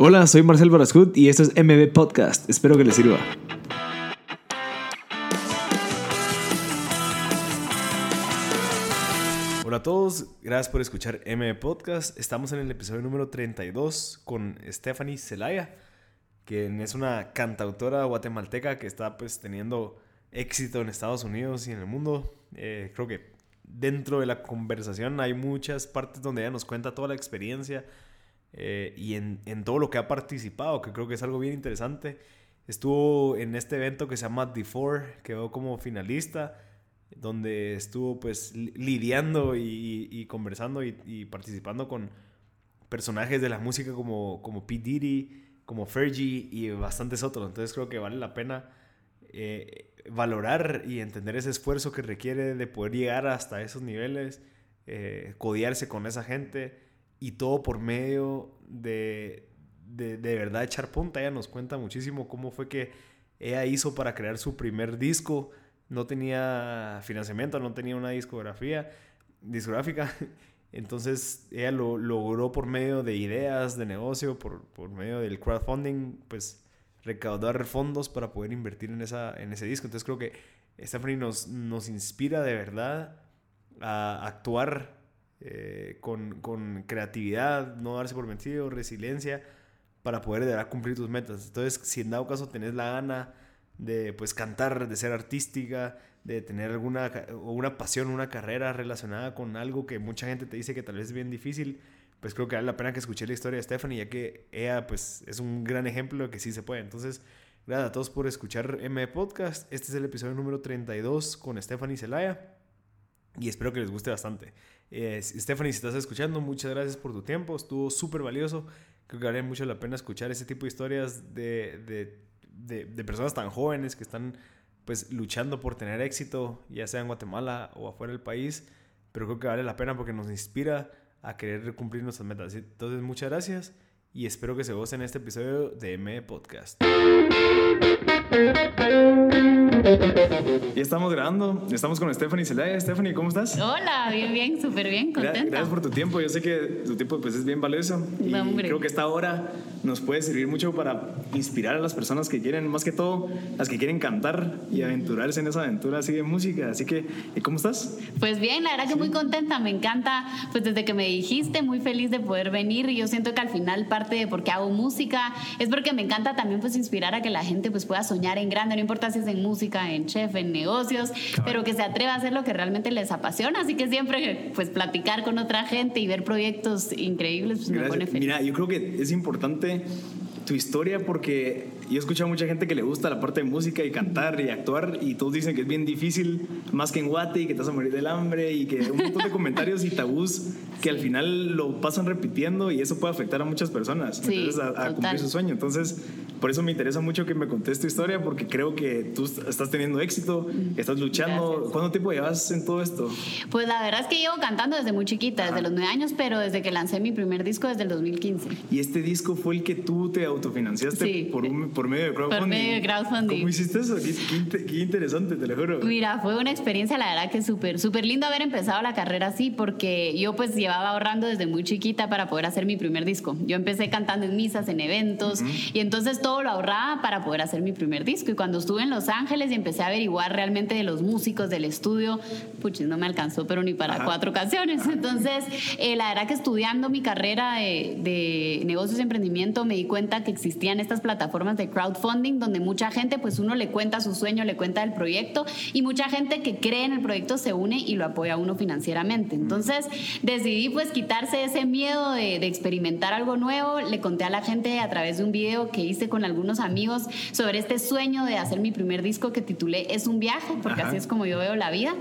Hola, soy Marcel Barascut y esto es MB Podcast. Espero que les sirva. Hola a todos, gracias por escuchar MB Podcast. Estamos en el episodio número 32 con Stephanie Zelaya, quien es una cantautora guatemalteca que está pues teniendo éxito en Estados Unidos y en el mundo. Eh, creo que dentro de la conversación hay muchas partes donde ella nos cuenta toda la experiencia eh, y en, en, todo lo que ha participado, que creo que es algo bien interesante. Estuvo en este evento que se llama The Four, quedó como finalista, donde estuvo pues lidiando y, conversando y, participando con personajes de la música como, como P. Diddy, como Fergie y bastantes otros. Entonces creo que vale la pena eh, valorar y entender ese esfuerzo que requiere de poder llegar hasta esos niveles, eh, codiarse con esa gente y todo por medio de, de, de, verdad echar punta. Ella nos cuenta muchísimo cómo fue que ella hizo para crear su primer disco. No tenía financiamiento, no tenía una discografía, discográfica. Entonces ella lo logró por medio de ideas de negocio, por, por medio del crowdfunding, pues recaudar fondos para poder invertir en, esa, en ese disco. Entonces creo que Stephanie nos, nos inspira de verdad a actuar eh, con, con, creatividad, no darse por vencido, resiliencia, para poder de verdad cumplir tus metas. Entonces, si en dado caso tenés la gana de pues cantar, de ser artística, de tener alguna una pasión, una carrera relacionada con algo que mucha gente te dice que tal vez es bien difícil, pues creo que vale la pena que escuché la historia de Stephanie, ya que ella pues es un gran ejemplo de que sí se puede. Entonces, gracias a todos por escuchar M Podcast. Este es el episodio número 32 con Stephanie Zelaya y espero que les guste bastante. Eh, Stephanie, si estás escuchando, muchas gracias por tu tiempo, estuvo súper valioso. Creo que vale mucho la pena escuchar ese tipo de historias de, de, de, de, personas tan jóvenes que están pues luchando por tener éxito, ya sea en Guatemala o afuera del país, pero creo que vale la pena porque nos inspira a querer cumplir nuestras metas. Entonces, muchas gracias y espero que se gocen este episodio de M Podcast. Y estamos grabando, estamos con Stephanie Zelaya. Stephanie, ¿cómo estás? Hola, bien, bien, súper bien, contenta. Gracias por tu tiempo, yo sé que tu tiempo pues, es bien valioso y creo que esta hora nos puede servir mucho para inspirar a las personas que quieren, más que todo, las que quieren cantar y aventurarse en esa aventura así de música. Así que, ¿cómo estás? Pues bien, la verdad que muy contenta, me encanta, pues desde que me dijiste, muy feliz de poder venir y yo siento que al final parte de por qué hago música es porque me encanta también pues inspirar a que la gente pues pueda soñar en grande, no importa si es en música, en chef, en negocios, pero que se atreva a hacer lo que realmente les apasiona. Así que siempre, pues, platicar con otra gente y ver proyectos increíbles, pues, me pone feliz. Mira, yo creo que es importante tu historia porque yo he escuchado a mucha gente que le gusta la parte de música y cantar y actuar y todos dicen que es bien difícil, más que en Guate y que te vas a morir del hambre y que un montón de comentarios y tabús que al final lo pasan repitiendo y eso puede afectar a muchas personas sí, a, a cumplir su sueño. Entonces, por eso me interesa mucho que me contes tu historia porque creo que tú estás teniendo éxito, estás luchando. Gracias. ¿Cuánto tiempo llevas en todo esto? Pues la verdad es que llevo cantando desde muy chiquita, desde los nueve años, pero desde que lancé mi primer disco desde el 2015. ¿Y este disco fue el que tú te autofinanciaste Sí. por, un, por medio de crowdfunding? Por medio de crowdfunding. ¿Cómo hiciste eso? Qué, qué, qué interesante, te lo juro. Mira, fue una experiencia, la verdad que súper, súper lindo haber empezado la carrera así, porque yo pues llevaba ahorrando desde muy chiquita para poder hacer mi primer disco. Yo empecé cantando en misas, en eventos, uh -huh. y entonces todo lo ahorraba para poder hacer mi primer disco. Y cuando estuve en Los Ángeles y empecé a averiguar realmente de los músicos del estudio, puchis, no me alcanzó, pero ni para Ajá. cuatro canciones. Entonces, eh, la verdad que estudiando mi carrera de, de negocios y emprendimiento, me di cuenta que existían estas plataformas de crowdfunding donde mucha gente, pues uno le cuenta su sueño, le cuenta el proyecto y mucha gente que cree en el proyecto se une y lo apoya a uno financieramente. Entonces decidí pues quitarse ese miedo de, de, experimentar algo nuevo. Le conté a la gente a través de un video que hice con algunos amigos sobre este sueño de hacer mi primer disco que titulé Es un viaje, porque Ajá. así es como yo veo la vida.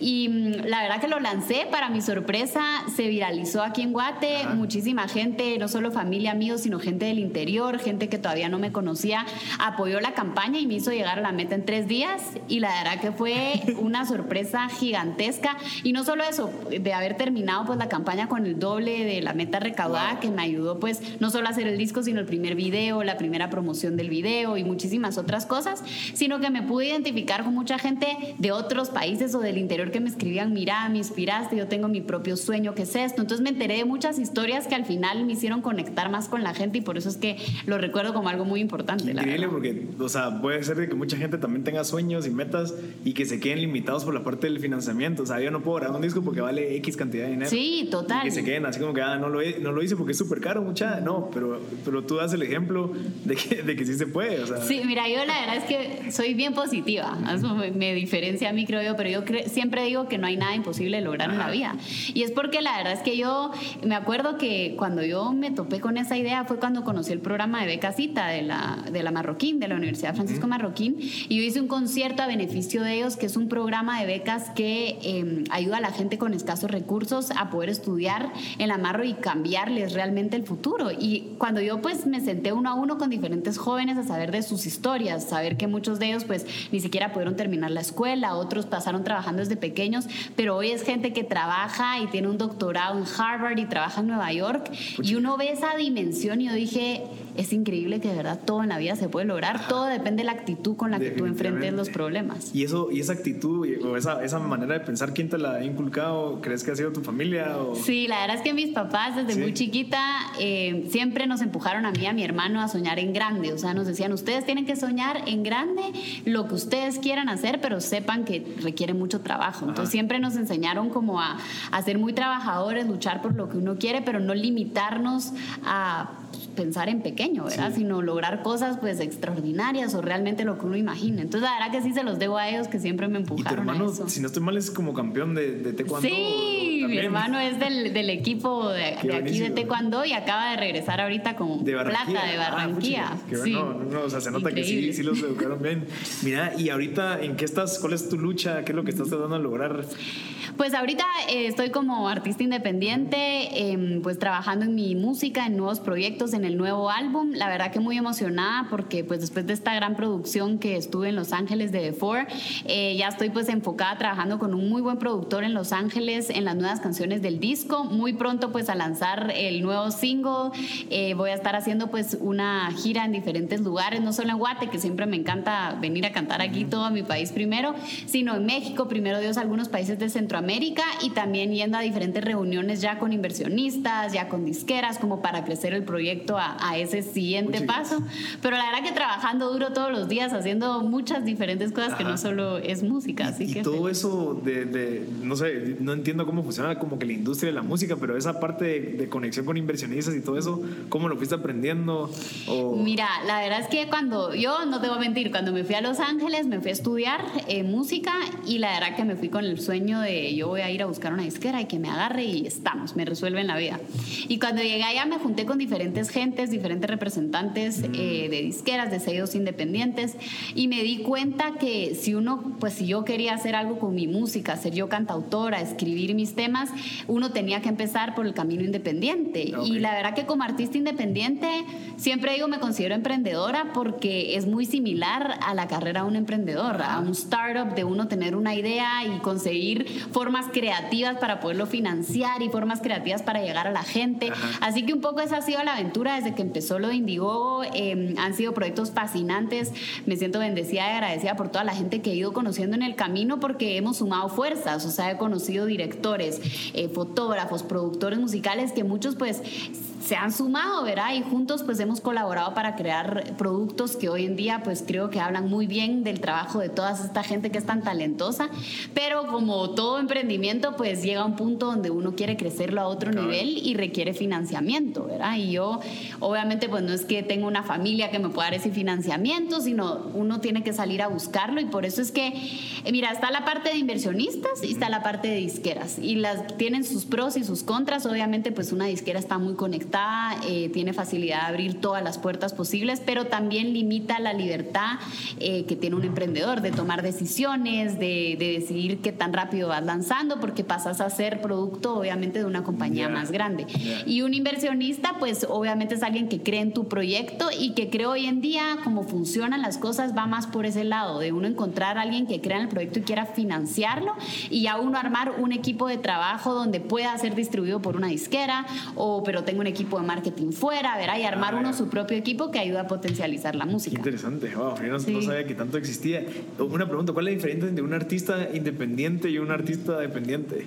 Y mm, la verdad que lo lancé, para mi sorpresa se viralizó aquí en Guate, Ajá. muchísima gente, no solo familia, amigos, sino gente del interior gente que todavía no me conocía, apoyó la campaña y me hizo llegar a la meta en tres días. Y la verdad que fue una sorpresa gigantesca. Y no solo eso, de haber terminado pues la campaña con el doble de la meta recaudada que me ayudó pues no solo a hacer el disco, sino el primer video, la primera promoción del video y muchísimas otras cosas, sino que me pude identificar con mucha gente de otros países o del interior que me escribían, mira, me inspiraste, yo tengo mi propio sueño, ¿qué es esto? Entonces me enteré de muchas historias que al final me hicieron conectar más con la gente y por eso es que lo recuerdo como algo muy importante. Increíble porque, o sea, puede ser que mucha gente también tenga sueños y metas y que se queden limitados por la parte del financiamiento. O sea, yo no puedo grabar un disco porque vale X cantidad de dinero. Sí, total. Y que se queden así como que, ah, no lo, no lo hice porque es súper caro, mucha. No, pero, pero tú das el ejemplo de que, de que sí se puede. O sea. Sí, mira, yo la verdad es que soy bien positiva. Eso me, diferencia a mí, creo yo, pero yo siempre digo que no hay nada imposible de lograr en la vida. Y es porque la verdad es que yo me acuerdo que cuando yo me topé con esa idea fue cuando conocí el programa de Beca Cita de la, de la Marroquín, de la Universidad Francisco Marroquín, y yo hice un concierto a beneficio de ellos, que es un programa de becas que em, ayuda a la gente con escasos recursos a poder estudiar en la Marro y cambiarles realmente el futuro. Y cuando yo pues me senté uno a uno con diferentes jóvenes a saber de sus historias, saber que muchos de ellos pues ni siquiera pudieron terminar la escuela, otros pasaron trabajando desde pequeños, pero hoy es gente que trabaja y tiene un doctorado en Harvard y trabaja en Nueva York y uno ve esa dimensión y yo dije, es increíble que de verdad todo en la vida se puede lograr, todo depende de la actitud con la que tú enfrentes los problemas. Y eso y esa actitud o esa, esa manera de pensar, ¿quién te la ha inculcado? ¿Crees que ha sido tu familia? O? Sí, la verdad es que mis papás desde muy chiquita eh, siempre nos empujaron a mí y a mi hermano a soñar en grande, o sea, nos decían, ustedes tienen que soñar en grande lo que ustedes quieran hacer, pero sepan que requiere mucho trabajo. Entonces siempre nos enseñaron como a, a ser muy trabajadores, luchar por lo que uno quiere, pero no limitarnos a pensar en pequeño, ¿verdad? Sino lograr cosas pues extraordinarias o realmente lo que uno imagina. Entonces, la verdad que sí se los debo a ellos que siempre me empujaron. ¿Y tu hermano, si no estoy mal, es como campeón de, de taekwondo? Sí, mi hermano es del, del equipo de, aquí de taekwondo y acaba de regresar ahorita con plata de ah, Barranquilla. sí. No, no, o sea, se nota que sí, sí los educaron bien. Mira, y ahorita, ¿en qué estás? ¿Cuál es tu lucha? ¿Qué es lo que estás tratando de lograr? Pues ahorita eh, estoy como artista independiente, em, pues trabajando en mi música, en nuevos proyectos, en el nuevo álbum. La verdad que muy emocionada porque pues después de esta gran producción que estuve en Los Ángeles de The Four, eh, ya estoy pues enfocada trabajando con un muy buen productor en Los Ángeles en las nuevas canciones del disco. Muy pronto pues a lanzar el nuevo single. Eh, voy a estar haciendo pues una gira en diferentes lugares, no solo en Guate, que siempre me encanta venir a cantar aquí todo a mi país primero, sino en México, primero Dios, algunos países de Centroamérica América y también yendo a diferentes reuniones ya con inversionistas, ya con disqueras, como para crecer el proyecto a, ese siguiente paso. Pero la verdad que trabajando duro todos los días, haciendo muchas diferentes cosas que no solo es música. Así y, que todo eso de, no sé, no entiendo cómo funciona como que la industria de la música, pero esa parte de, conexión con inversionistas y todo eso, ¿cómo lo fuiste aprendiendo? Mira, la verdad es que cuando, yo no te voy a mentir, cuando me fui a Los Ángeles, me fui a estudiar eh, música y la verdad que me fui con el sueño de yo voy a ir a buscar una disquera y que me agarre y estamos, me resuelven la vida. Y cuando llegué allá me junté con diferentes gentes, diferentes representantes eh, de disqueras, de sellos independientes y me di cuenta que si uno, pues si yo quería hacer algo con mi música, ser yo cantautora, escribir mis temas, uno tenía que empezar por el camino independiente. Y la verdad que como artista independiente, siempre digo, me considero emprendedora porque es muy similar a la carrera de un emprendedor, a un startup, de uno tener una idea y conseguir formas creativas para poderlo financiar y formas creativas para llegar a la gente. Así que un poco esa ha sido la aventura desde que empezó lo de Indiegogo. Em, han sido proyectos fascinantes. Me siento bendecida y agradecida por toda la gente que he ido conociendo en el camino porque hemos sumado fuerzas. O sea, he conocido directores, eh, fotógrafos, productores musicales que muchos pues se han sumado, ¿verdad? Y juntos pues hemos colaborado para crear productos que hoy en día pues creo que hablan muy bien del trabajo de toda esta gente que es tan talentosa, pero como todo emprendimiento pues llega a un punto donde uno quiere crecerlo a otro nivel y requiere financiamiento, ¿verdad? Y yo obviamente pues no es que tenga una familia que me pueda dar ese financiamiento, sino uno tiene que salir a buscarlo. Y por eso es que, mira, está la parte de inversionistas y está la parte de disqueras. Y las tienen sus pros y sus contras, obviamente pues una disquera está muy conectada eh, tiene facilidad de abrir todas las puertas posibles, pero también limita la libertad eh, que tiene un emprendedor de tomar decisiones, de, decidir qué tan rápido vas lanzando, porque pasas a ser producto obviamente de una compañía más grande. Y un inversionista, pues obviamente es alguien que cree en tu proyecto y que cree hoy en día cómo funcionan las cosas, va más por ese lado, de uno encontrar a alguien que crea en el proyecto y quiera financiarlo y a uno armar un equipo de trabajo donde pueda ser distribuido por una disquera o pero tengo un equipo de marketing fuera, ¿verdad? Y armar ah, uno su propio equipo que ayuda a potencializar la música. interesante, wow, yo no, sabía que tanto existía. Una pregunta, ¿cuál es la diferencia entre un artista independiente y un artista dependiente?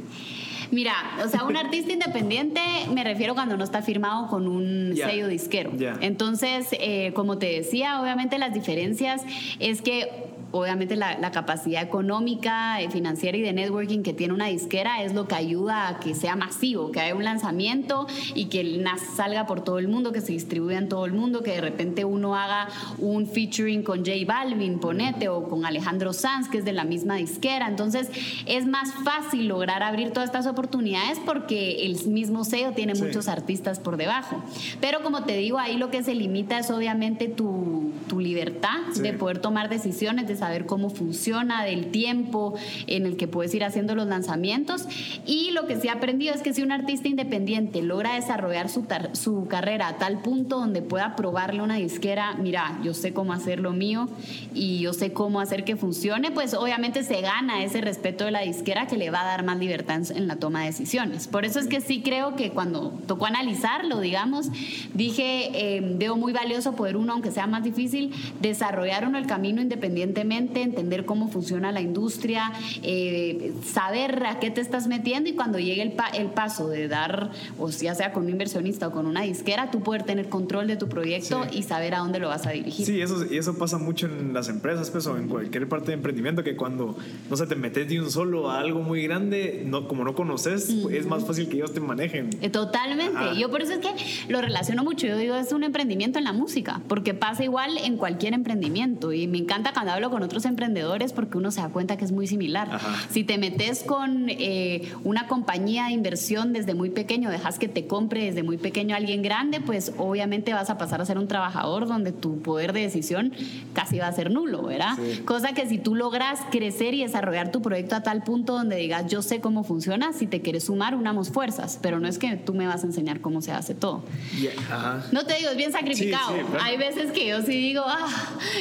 Mira, o sea, un artista independiente me refiero cuando no está firmado con un sello disquero. Entonces, eh, como te decía, obviamente las diferencias es que obviamente la, capacidad económica, eh, financiera y de networking que tiene una disquera es lo que ayuda a que sea masivo, que haya un lanzamiento y que el NAS salga por todo el mundo, que se distribuya en todo el mundo, que de repente uno haga un featuring con J Balvin, ponete, o con Alejandro Sanz, que es de la misma disquera. Entonces es más fácil lograr abrir todas estas oportunidades porque el mismo sello tiene muchos artistas por debajo. Pero como te digo, ahí lo que se limita es obviamente tu, libertad de poder tomar decisiones, de saber cómo funciona, del tiempo en el que puedes ir haciendo los lanzamientos. Y lo que sí he aprendido es que si un artista independiente logra desarrollar su, su carrera a tal punto donde pueda probarle una disquera, mira, yo sé cómo hacer lo mío y yo sé cómo hacer que funcione, pues obviamente se gana ese respeto de la disquera que le va a dar más libertad en la toma de decisiones. Por eso es que sí creo que cuando tocó analizarlo, digamos, dije, eh, veo muy valioso poder uno, aunque sea más difícil, desarrollar uno el camino independientemente entender cómo funciona la industria, eh, saber a qué te estás metiendo y cuando llegue el, el paso de dar, o ya sea con un inversionista o con una disquera, tú poder tener control de tu proyecto y saber a dónde lo vas a dirigir. Sí, eso, y eso pasa mucho en las empresas, pues, o en cualquier parte de emprendimiento, que cuando, no sé, te metes de un solo a algo muy grande, no, como no conoces, es más fácil que ellos te manejen. Eh, totalmente. Yo por eso es que lo relaciono mucho. Yo digo, es un emprendimiento en la música, porque pasa igual en cualquier emprendimiento. Y me encanta cuando hablo con otros emprendedores porque uno se da cuenta que es muy similar. Si te metes con eh, una compañía de inversión desde muy pequeño, dejas que te compre desde muy pequeño alguien grande, pues obviamente vas a pasar a ser un trabajador donde tu poder de decisión casi va a ser nulo, ¿verdad? Cosa que si tú logras crecer y desarrollar tu proyecto a tal punto donde digas, yo sé cómo funciona, si te quieres sumar, unamos fuerzas, pero no es que tú me vas a enseñar cómo se hace todo. No te digo, es bien sacrificado. Hay veces que yo sí digo, ah,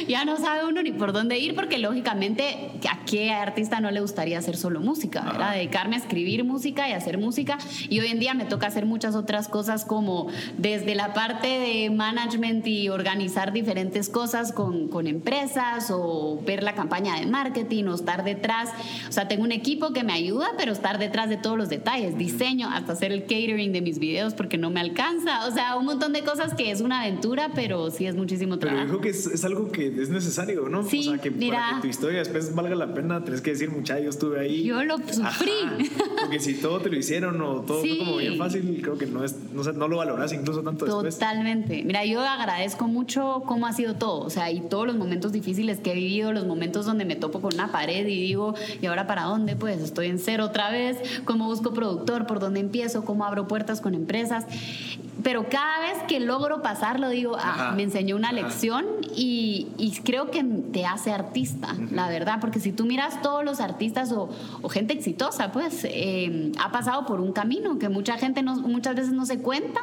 ya no sabe uno ni por dónde ir porque lógicamente a qué artista no le gustaría hacer solo música, ¿verdad? Dedicarme a escribir música y hacer música. Y hoy en día me toca hacer muchas otras cosas como desde la parte de management y organizar diferentes cosas con, con empresas o ver la campaña de marketing o estar detrás. O sea, tengo un equipo que me ayuda, pero estar detrás de todos los detalles, diseño, hasta hacer el catering de mis videos porque no me alcanza. O sea, un montón de cosas que es una aventura, pero sí es muchísimo trabajo. Pero dijo que es, es algo que es necesario, ¿no? Sí, o sea, que mira, tu historia después valga la pena, tenés que decir, mucha, yo estuve ahí. Yo lo sufrí. porque si todo te lo hicieron o todo fue como bien fácil, creo que no, es, no, no lo valoras incluso tanto después. Totalmente. Mira, yo agradezco mucho cómo ha sido todo, o sea, y todos los momentos difíciles que he vivido, los momentos donde me topo con una pared y digo, ¿y ahora para dónde? Pues estoy en cero otra vez, cómo busco productor, por dónde empiezo, cómo abro puertas con empresas pero cada vez que logro pasarlo digo, ah, me enseñó una lección y, creo que te hace artista, la verdad, porque si tú miras todos los artistas o, gente exitosa, pues eh, ha pasado por un camino que mucha gente no, muchas veces no se cuenta,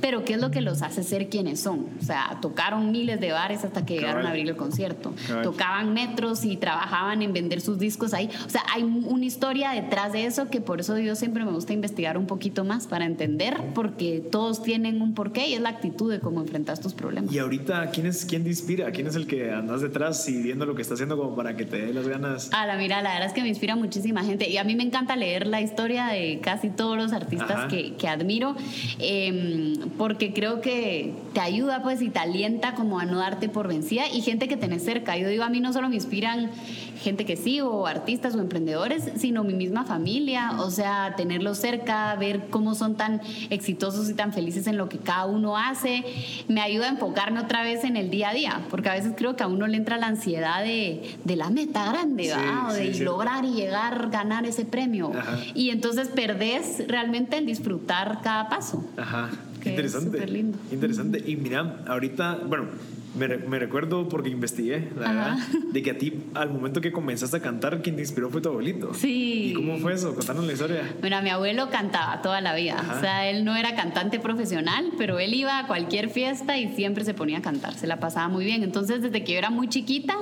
pero qué es lo que los hace ser quienes son. O sea, tocaron miles de bares hasta que llegaron a abrir el concierto, tocaban metros y trabajaban en vender sus discos ahí. O sea, hay una historia detrás de eso que por eso yo siempre me gusta investigar un poquito más para entender, porque todos tienen tienen un porqué y es la actitud de cómo enfrentas tus problemas. Y ahorita, ¿quién es quién te inspira? ¿Quién es el que andas detrás y viendo lo que está haciendo como para que te dé las ganas? Ah, la mira, la verdad es que me inspira muchísima gente y a mí me encanta leer la historia de casi todos los artistas que, que, admiro em, porque creo que te ayuda pues y te alienta como a no darte por vencida y gente que tenés cerca. Yo digo, a mí no solo me inspiran gente que sigo, artistas o emprendedores, sino mi misma familia, o sea, tenerlos cerca, ver cómo son tan exitosos y tan felices en lo que cada uno hace, me ayuda a enfocarme otra vez en el día a día, porque a veces creo que a uno le entra la ansiedad de, de la meta grande, o de lograr y llegar, ganar ese premio. Y entonces perdés realmente en disfrutar cada paso. Ajá. que interesante. lindo. Interesante. Y mira, ahorita, bueno, me, me, recuerdo porque investigué, la verdad, de que a ti, al momento que comenzaste a cantar, quien te inspiró fue tu abuelito. Sí. ¿Y cómo fue eso? Contanos la historia. Bueno, mi abuelo cantaba toda la vida. O sea, él no era cantante profesional, pero él iba a cualquier fiesta y siempre se ponía a cantar. Se la pasaba muy bien. Entonces, desde que yo era muy chiquita,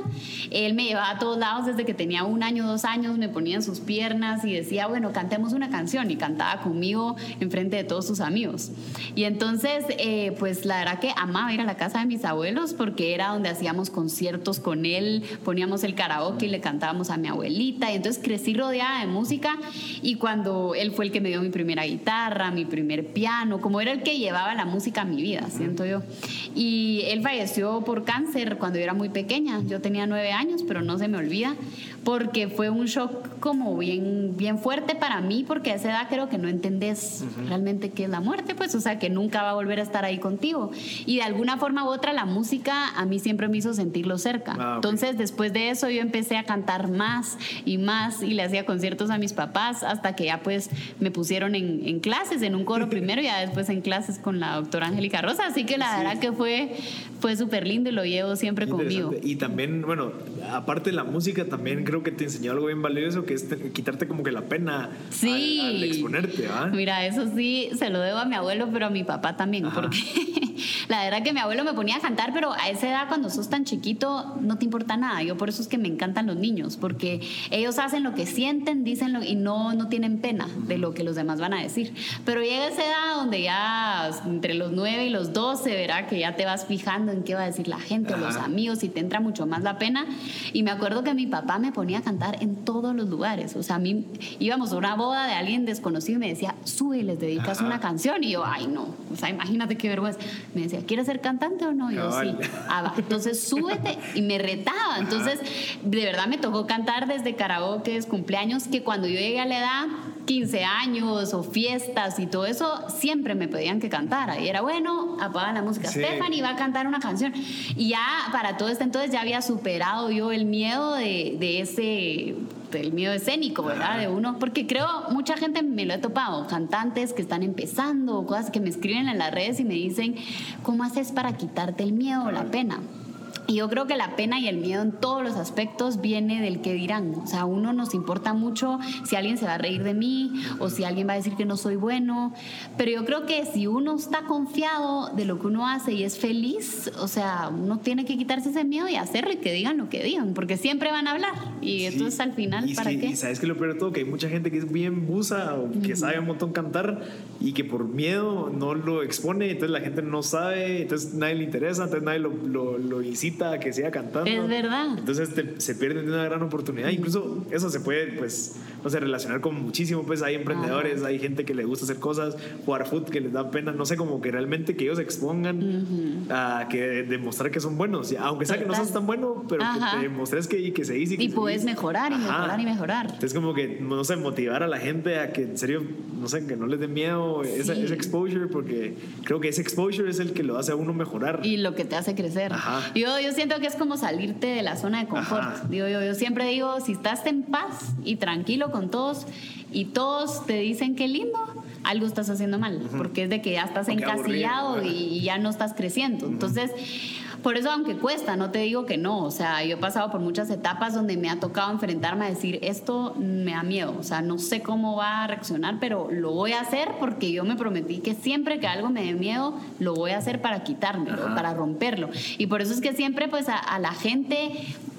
él me llevaba a todos lados. Desde que tenía un año, dos años, me ponía en sus piernas y decía, bueno, cantemos una canción. Y cantaba conmigo enfrente de todos sus amigos. Y entonces, eh, pues la verdad que amaba ir a la casa de mis abuelos porque era donde hacíamos conciertos con él, poníamos el karaoke y le cantábamos a mi abuelita, y entonces crecí rodeada de música y cuando él fue el que me dio mi primera guitarra, mi primer piano, como era el que llevaba la música a mi vida, siento yo. Y él falleció por cáncer cuando yo era muy pequeña, yo tenía nueve años, pero no se me olvida, porque fue un shock como bien, bien fuerte para mí, porque a esa edad creo que no entendés realmente qué es la muerte, pues, o sea, que nunca va a volver a estar ahí contigo. Y de alguna forma u otra la música a mí siempre me hizo sentirlo cerca. Ah, ok. Entonces, después de eso, yo empecé a cantar más y más y le hacía conciertos a mis papás hasta que ya pues me pusieron en, en clases, en un coro primero y ya después en clases con la doctora Angélica Rosa. Así que la verdad que fue, fue súper lindo y lo llevo siempre conmigo. Y también, bueno, aparte de la música, también creo que te enseñó algo bien valioso, que es te- quitarte como que la pena Sí. al, al exponerte, ¿ah? Mira, eso sí, se lo debo a mi abuelo, pero a mi papá también, Ajá. porque la verdad que mi abuelo me ponía a cantar, pero a esa edad cuando sos tan chiquito no te importa nada. Yo por eso es que me encantan los niños, porque ellos hacen lo que sienten, dicen lo, y no, no tienen pena de lo que los demás van a decir. Pero llega esa edad donde ya entre los 9 y los 12, verá que ya te vas fijando en qué va a decir la gente o los Ajá. amigos y te entra mucho más la pena. Y me acuerdo que mi papá me ponía a cantar en todos los lugares. O sea, a mí íbamos a una boda de alguien desconocido y me decía, sube, les dedicas Ajá. una canción. Y yo, ay, no. O sea, imagínate qué vergüenza. Me decía, ¿quieres ser cantante o no? Y yo, sí. Ah. Entonces, súbete. Y me retaba. Entonces, de verdad me tocó cantar desde karaoke, cumpleaños, que cuando yo llegué a la edad 15 años o fiestas y todo eso, siempre me pedían que cantara. Y era bueno, apagan la música. Sí. Stephanie va a cantar una canción. Y ya para todo este entonces ya había superado yo el miedo de, de ese del miedo escénico, ¿verdad? De uno, porque creo mucha gente me lo he topado, cantantes que están empezando, cosas que me escriben en las redes y me dicen, ¿cómo haces para quitarte el miedo o la pena? Y yo creo que la pena y el miedo en todos los aspectos viene del que dirán. O sea, a uno nos importa mucho si alguien se va a reír de mí o si alguien va a decir que no soy bueno. Pero yo creo que si uno está confiado de lo que uno hace y es feliz, o sea, uno tiene que quitarse ese miedo y hacerlo y que digan lo que digan, porque siempre van a hablar. Y Sí. entonces al final, Y ¿para que- qué? Y sabes que lo peor de todo, que hay mucha gente que es bien busa o que sabe un montón cantar y que por miedo no lo expone, entonces la gente no sabe, entonces nadie le interesa, entonces nadie lo, lo, lo incita que siga cantando. Es verdad. Entonces te- se pierden de una gran oportunidad. Incluso eso se puede, pues, no sé, relacionar con muchísimo. Pues hay emprendedores, hay gente que le gusta hacer cosas, jugar fútbol que les da pena, no sé, como que realmente que ellos expongan a que demostrar que son buenos. Aunque sea que no seas tan bueno, pero Ajá. que te demostres que, que se dice. que Y puedes dice. mejorar y Ajá. mejorar y mejorar. Entonces como que, no sé, motivar a la gente a que en serio, no sé, que no les dé miedo ese, Sí. ese exposure, porque creo que ese exposure es el que lo hace a uno mejorar. y lo que te hace crecer. Ajá. Yo, yo siento que es como salirte de la zona de confort. Ajá. Digo, yo, yo siempre digo, si estás en paz y tranquilo con todos y todos te dicen que lindo, algo estás haciendo mal, porque es de que ya estás qué encasillado aburrido, y, y ya no estás creciendo. Entonces, por eso aunque cuesta, no te digo que no, o sea, yo he pasado por muchas etapas donde me ha tocado enfrentarme a decir, esto me da miedo, o sea, no sé cómo va a reaccionar, pero lo voy a hacer porque yo me prometí que siempre que algo me dé miedo, lo voy a hacer para quitármelo, Ajá. para romperlo. Y por eso es que siempre pues a, a la gente,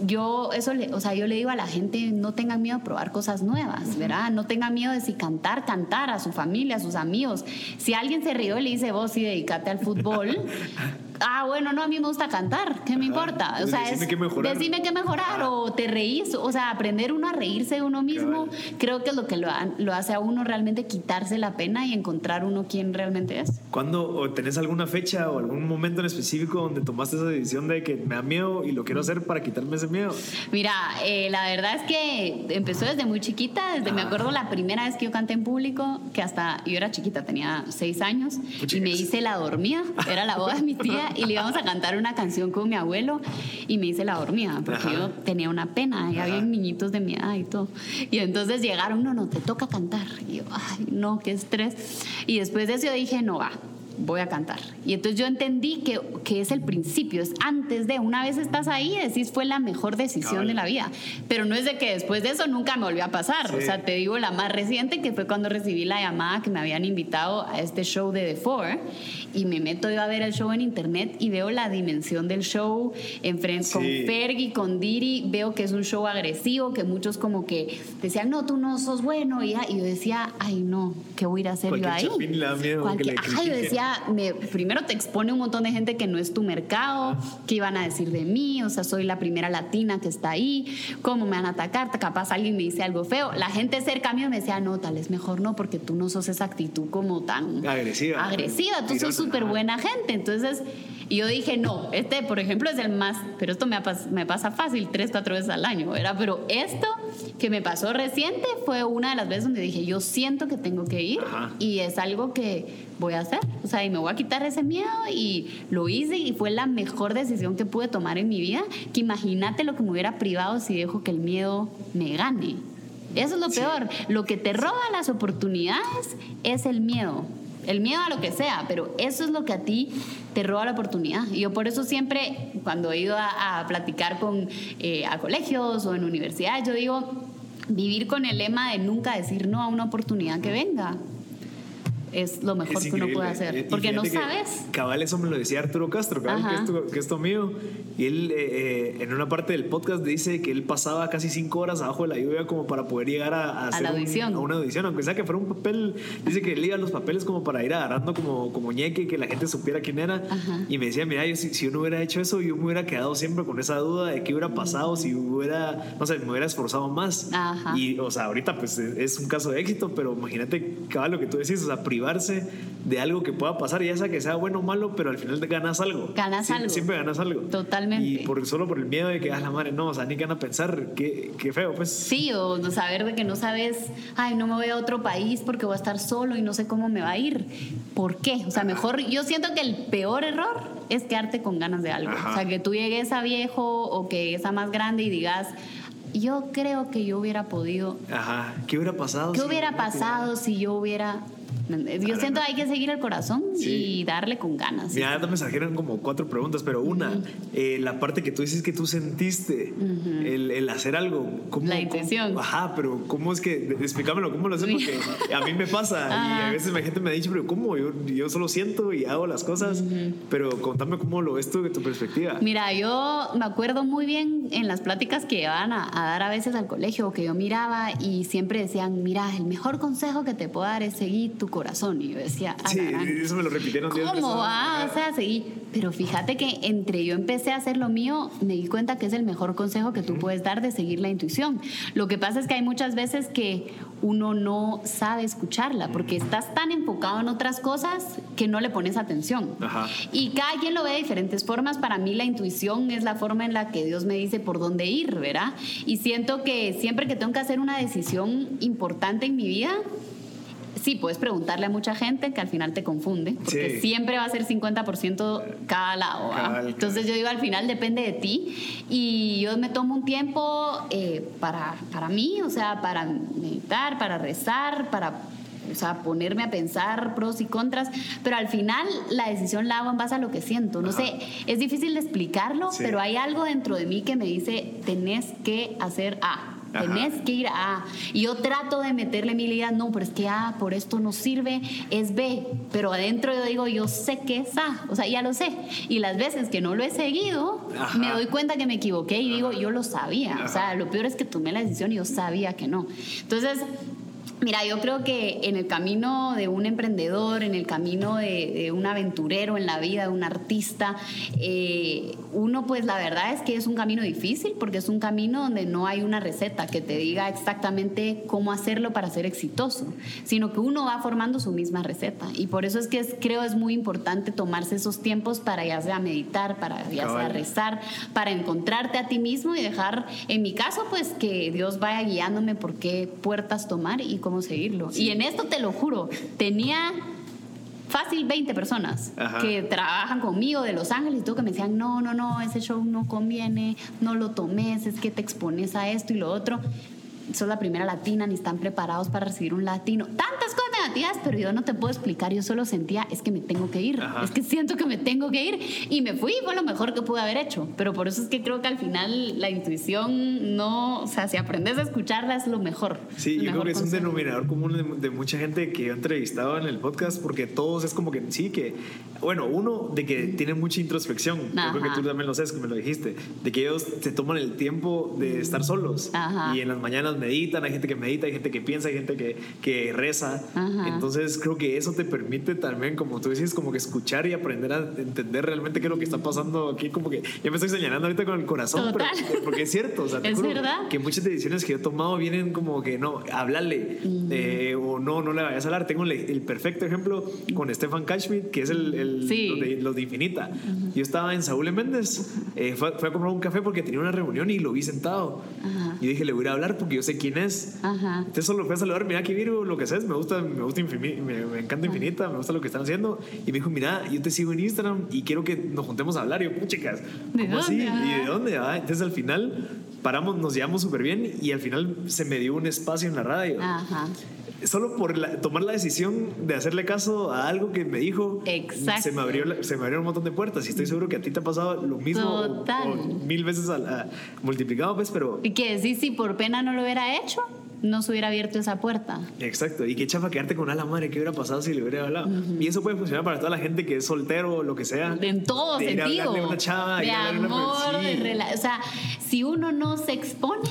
yo eso, le, o sea, yo le digo a la gente, no tengan miedo a probar cosas nuevas, ¿verdad? No tengan miedo de si cantar, cantar a su familia, a sus amigos. Si alguien se rió y le dice, vos sí, dedícate al fútbol. Ah, bueno, no, a mí me gusta cantar, ¿qué me Ajá. importa? O sea, Decime es, qué mejorar. decime qué mejorar o te reís, o sea, aprender uno a reírse de uno mismo, Cabal. creo que es lo que lo, lo hace a uno realmente quitarse la pena y encontrar uno quién realmente es. ¿Cuándo o tenés alguna fecha o algún momento en específico donde tomaste esa decisión de que me da miedo y lo quiero hacer para quitarme ese miedo? Mira, eh, la verdad es que empezó desde muy chiquita, desde me Ah. acuerdo la primera vez que yo canté en público, que hasta yo era chiquita, tenía seis años, y me hice la dormida, era la boda de mi tía, y le íbamos a cantar una canción con mi abuelo, y me hice la dormida, porque Ajá. yo tenía una pena, y Ajá. había niñitos de mi edad y todo. Y entonces llegaron, no, no, te toca cantar. Y yo, ay, no, qué estrés. Y después de eso yo dije, no va. Voy a cantar. Y entonces yo entendí que, que es el principio, es antes de, una vez estás ahí, decís fue la mejor decisión de la vida. Pero no es de que después de eso nunca me volvió a pasar. O sea, te digo la más reciente, que fue cuando recibí la llamada que me habían invitado a este show de The Four. Y me meto yo a ver el show en internet y veo la dimensión del show en frente con Fergie, con Diri. Veo que es un show agresivo, que muchos como que decían, no, tú no sos bueno. Y, yo decía, ay, no, ¿qué voy a ir a hacer yo ahí? Ajá, yo decía, me, primero te expone un montón de gente que no es tu mercado, qué iban a decir de mí, o sea, soy la primera latina que está ahí, cómo me van a atacar, capaz alguien me dice algo feo. La gente cerca mío me decía, no, tal vez mejor no, porque tú no sos esa actitud como tan agresiva. Agresiva, tú sos súper buena gente. Entonces, yo dije, no, este, por ejemplo, es el más, pero esto me, me pasa fácil tres, cuatro veces al año, ¿verdad? Pero esto que me pasó reciente fue una de las veces donde dije, yo siento que tengo que ir y es algo que voy a hacer. O sea, y me voy a quitar ese miedo y lo hice y fue la mejor decisión que pude tomar en mi vida, que imagínate lo que me hubiera privado si dejo que el miedo me gane. Eso es lo peor. Lo que te roba las oportunidades es el miedo. El miedo a lo que sea, pero eso es lo que a ti te roba la oportunidad. Y yo por eso siempre, cuando he ido a, platicar con, eh, a colegios o en universidades, yo digo, vivir con el lema de nunca decir no a una oportunidad que venga es lo mejor que uno puede hacer. Porque no sabes. Cabal, eso me lo decía Arturo Castro, cabal, que, es tu, amigo. Y él, eh, eh, en una parte del podcast, dice que él pasaba casi cinco horas abajo de la lluvia como para poder llegar a, hacer la audición. a una audición, aunque sea que fuera un papel. Dice que él iba los papeles como para ir agarrando como, como ñeque, que la gente supiera quién era. Y me decía, mira, yo, si, si uno hubiera hecho eso, yo me hubiera quedado siempre con esa duda de qué hubiera pasado si hubiera, no sé, me hubiera esforzado más. Y, o sea, ahorita pues es un caso de éxito, pero imagínate, cabal, lo que tú decís, o sea, privarse de algo que pueda pasar, ya sea que sea bueno o malo, pero al final te ganas algo. Ganas algo. Siempre ganas algo. Totalmente. Y por, solo por el miedo de que, a la madre, no, o sea, ni que van a pensar, qué, qué feo, pues. Sí, o saber de que no sabes, ay, no me voy a otro país porque voy a estar solo y no sé cómo me va a ir. ¿Por qué? O sea, mejor, yo siento que el peor error es quedarte con ganas de algo. O sea, que tú llegues a viejo o que a más grande y digas, yo creo que yo hubiera podido. Ajá. ¿Qué hubiera pasado? ¿Qué hubiera pasado si yo hubiera yo siento que hay que seguir el corazón y darle con ganas. Mira, me salieron como cuatro preguntas, pero una, eh, la parte que tú dices que tú sentiste, el, el, hacer algo. ¿cómo, la intención. ajá, pero ¿cómo es que, explícamelo, cómo lo haces? Porque a mí me pasa y a veces la gente me ha dicho, pero ¿cómo? Yo, yo solo siento y hago las cosas, pero contame cómo lo ves tú de tu perspectiva. Mira, yo me acuerdo muy bien en las pláticas que iban a, a dar a veces al colegio, que yo miraba y siempre decían, mira, el mejor consejo que te puedo dar es seguir tu corazón. Y yo decía, sí, eso me lo repitieron ¿Cómo va? O sea, seguí. Pero fíjate que entre yo empecé a hacer lo mío, me di cuenta que es el mejor consejo que tú puedes dar de seguir la intuición. Lo que pasa es que hay muchas veces que uno no sabe escucharla porque estás tan enfocado en otras cosas que no le pones atención. Y cada quien lo ve de diferentes formas. Para mí la intuición es la forma en la que Dios me dice por dónde ir, ¿verdad? Y siento que siempre que tengo que hacer una decisión importante en mi vida, sí, puedes preguntarle a mucha gente que al final te confunde, porque siempre va a ser 50% cada lado. Entonces yo digo, al final depende de ti y yo me tomo un tiempo eh, para, para mí, o sea, para meditar, para rezar, para o sea, ponerme a pensar pros y contras, pero al final la decisión la hago en base a lo que siento. No sé, es difícil de explicarlo, pero hay algo dentro de mí que me dice, tenés que hacer A. Tenés que ir a A. Y yo trato de meterle mi idea, no, pero es que A por esto no sirve, es B. Pero adentro yo digo, yo sé que es A. O sea, ya lo sé. Y las veces que no lo he seguido, me doy cuenta que me equivoqué y digo, yo lo sabía. O sea, lo peor es que tomé la decisión y yo sabía que no. Entonces, Mira, yo creo que en el camino de un emprendedor, en el camino de, un aventurero en la vida, de un artista, eh, uno pues la verdad es que es un camino difícil porque es un camino donde no hay una receta que te diga exactamente cómo hacerlo para ser exitoso, sino que uno va formando su misma receta. Y por eso es que creo es muy importante tomarse esos tiempos para ya sea meditar, para ya sea rezar, para encontrarte a ti mismo y dejar, en mi caso, pues que Dios vaya guiándome por qué puertas tomar y cómo seguirlo. Y en esto te lo juro, tenía fácil 20 personas que trabajan conmigo de Los Ángeles y todo que me decían, no, no, no, ese show no conviene, no lo tomes, es que te expones a esto y lo otro. Sos la primera latina, ni están preparados para recibir un latino. Tantas cosas negativas, pero yo no te puedo explicar. Yo solo sentía, es que me tengo que ir. Es que siento que me tengo que ir. Y me fui, fue lo mejor que pude haber hecho. Pero por eso es que creo que al final la intuición no, o sea, si aprendes a escucharla es lo mejor. Sí, yo creo que es un denominador común de, mucha gente que he entrevistado en el podcast, porque todos es como que sí, que, bueno, uno, de que tienen mucha introspección. Yo creo que tú también lo sabes, que me lo dijiste, de que ellos se toman el tiempo de estar solos. Y en las mañanas meditan, hay gente que medita, hay gente que piensa, hay gente que, que reza. Entonces creo que eso te permite también, como tú dices, como que escuchar y aprender a entender realmente qué es lo que está pasando aquí. Como que ya me estoy señalando ahorita con el corazón, pero, porque es cierto. O sea, te es verdad. Que muchas decisiones que yo he tomado vienen como que no, hablarle eh, o no, no le vayas a hablar. Tengo el, perfecto ejemplo con Stefan Kashmir, que es el, el los, de, Infinita. Yo estaba en Saúl Méndez, eh, fue, fue, a comprar un café porque tenía una reunión y lo vi sentado. Y dije, le voy a hablar porque yo sé quién es. Entonces solo fue a saludar, mira que Virgo, lo que sé, me gusta, me gusta me, encanta Infinita, me gusta lo que están haciendo. Y me dijo, mira, yo te sigo en Instagram y quiero que nos juntemos a hablar. Y yo, chicas, ¿cómo así? ¿Y de dónde? Ah, entonces al final paramos, nos llevamos súper bien y al final se me dio un espacio en la radio. Solo por tomar la decisión de hacerle caso a algo que me dijo, se me, abrió, se me abrieron un montón de puertas y estoy seguro que a ti te ha pasado lo mismo mil veces multiplicado, pues, pero... Y que sí, si por pena no lo hubiera hecho, no se hubiera abierto esa puerta. Exacto, y qué chafa quedarte con a la madre, ¿qué hubiera pasado si le hubiera hablado? Y eso puede funcionar para toda la gente que es soltero o lo que sea. En todo de sentido. De una chava, de amor, de O sea, si uno no se expone,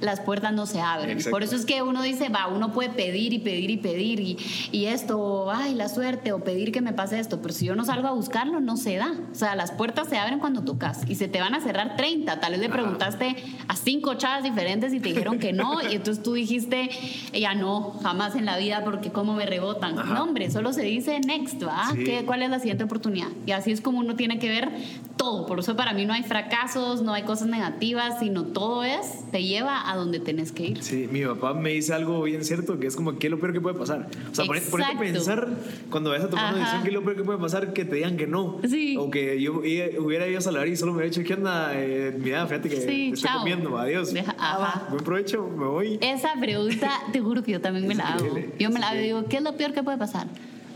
las puertas no se abren. Por eso es que uno dice, va, uno puede pedir y pedir y pedir y, y, esto, ay, la suerte, o pedir que me pase esto, pero si yo no salgo a buscarlo, no se da. O sea, las puertas se abren cuando tocas y se te van a cerrar 30. Tal vez le preguntaste a cinco chavas diferentes y te dijeron que no, y entonces tú dijiste, ya no, jamás en la vida, porque cómo me rebotan. No, hombre, solo se dice next, ¿va? ¿Qué, ¿Cuál es la siguiente oportunidad? Y así es como uno tiene que ver todo. Por eso para mí no hay fracasos, no hay cosas negativas, sino todo es, te lleva a donde tenés que ir. Sí, mi papá me dice algo bien cierto, que es como, ¿qué es lo peor que puede pasar? O sea, ponete a pensar, cuando vayas a tomar una decisión, ¿qué es lo peor que puede pasar? Que te digan que no. Sí. O que yo hubiera ido a saludar y solo me hubiera dicho, ¿qué onda? Eh, mira, fíjate que sí, estoy comiendo, adiós. Deja, ah, buen provecho, me voy. Esa pregunta, te juro que yo también me la hago. Yo me la hago y digo, ¿qué es lo peor que puede pasar?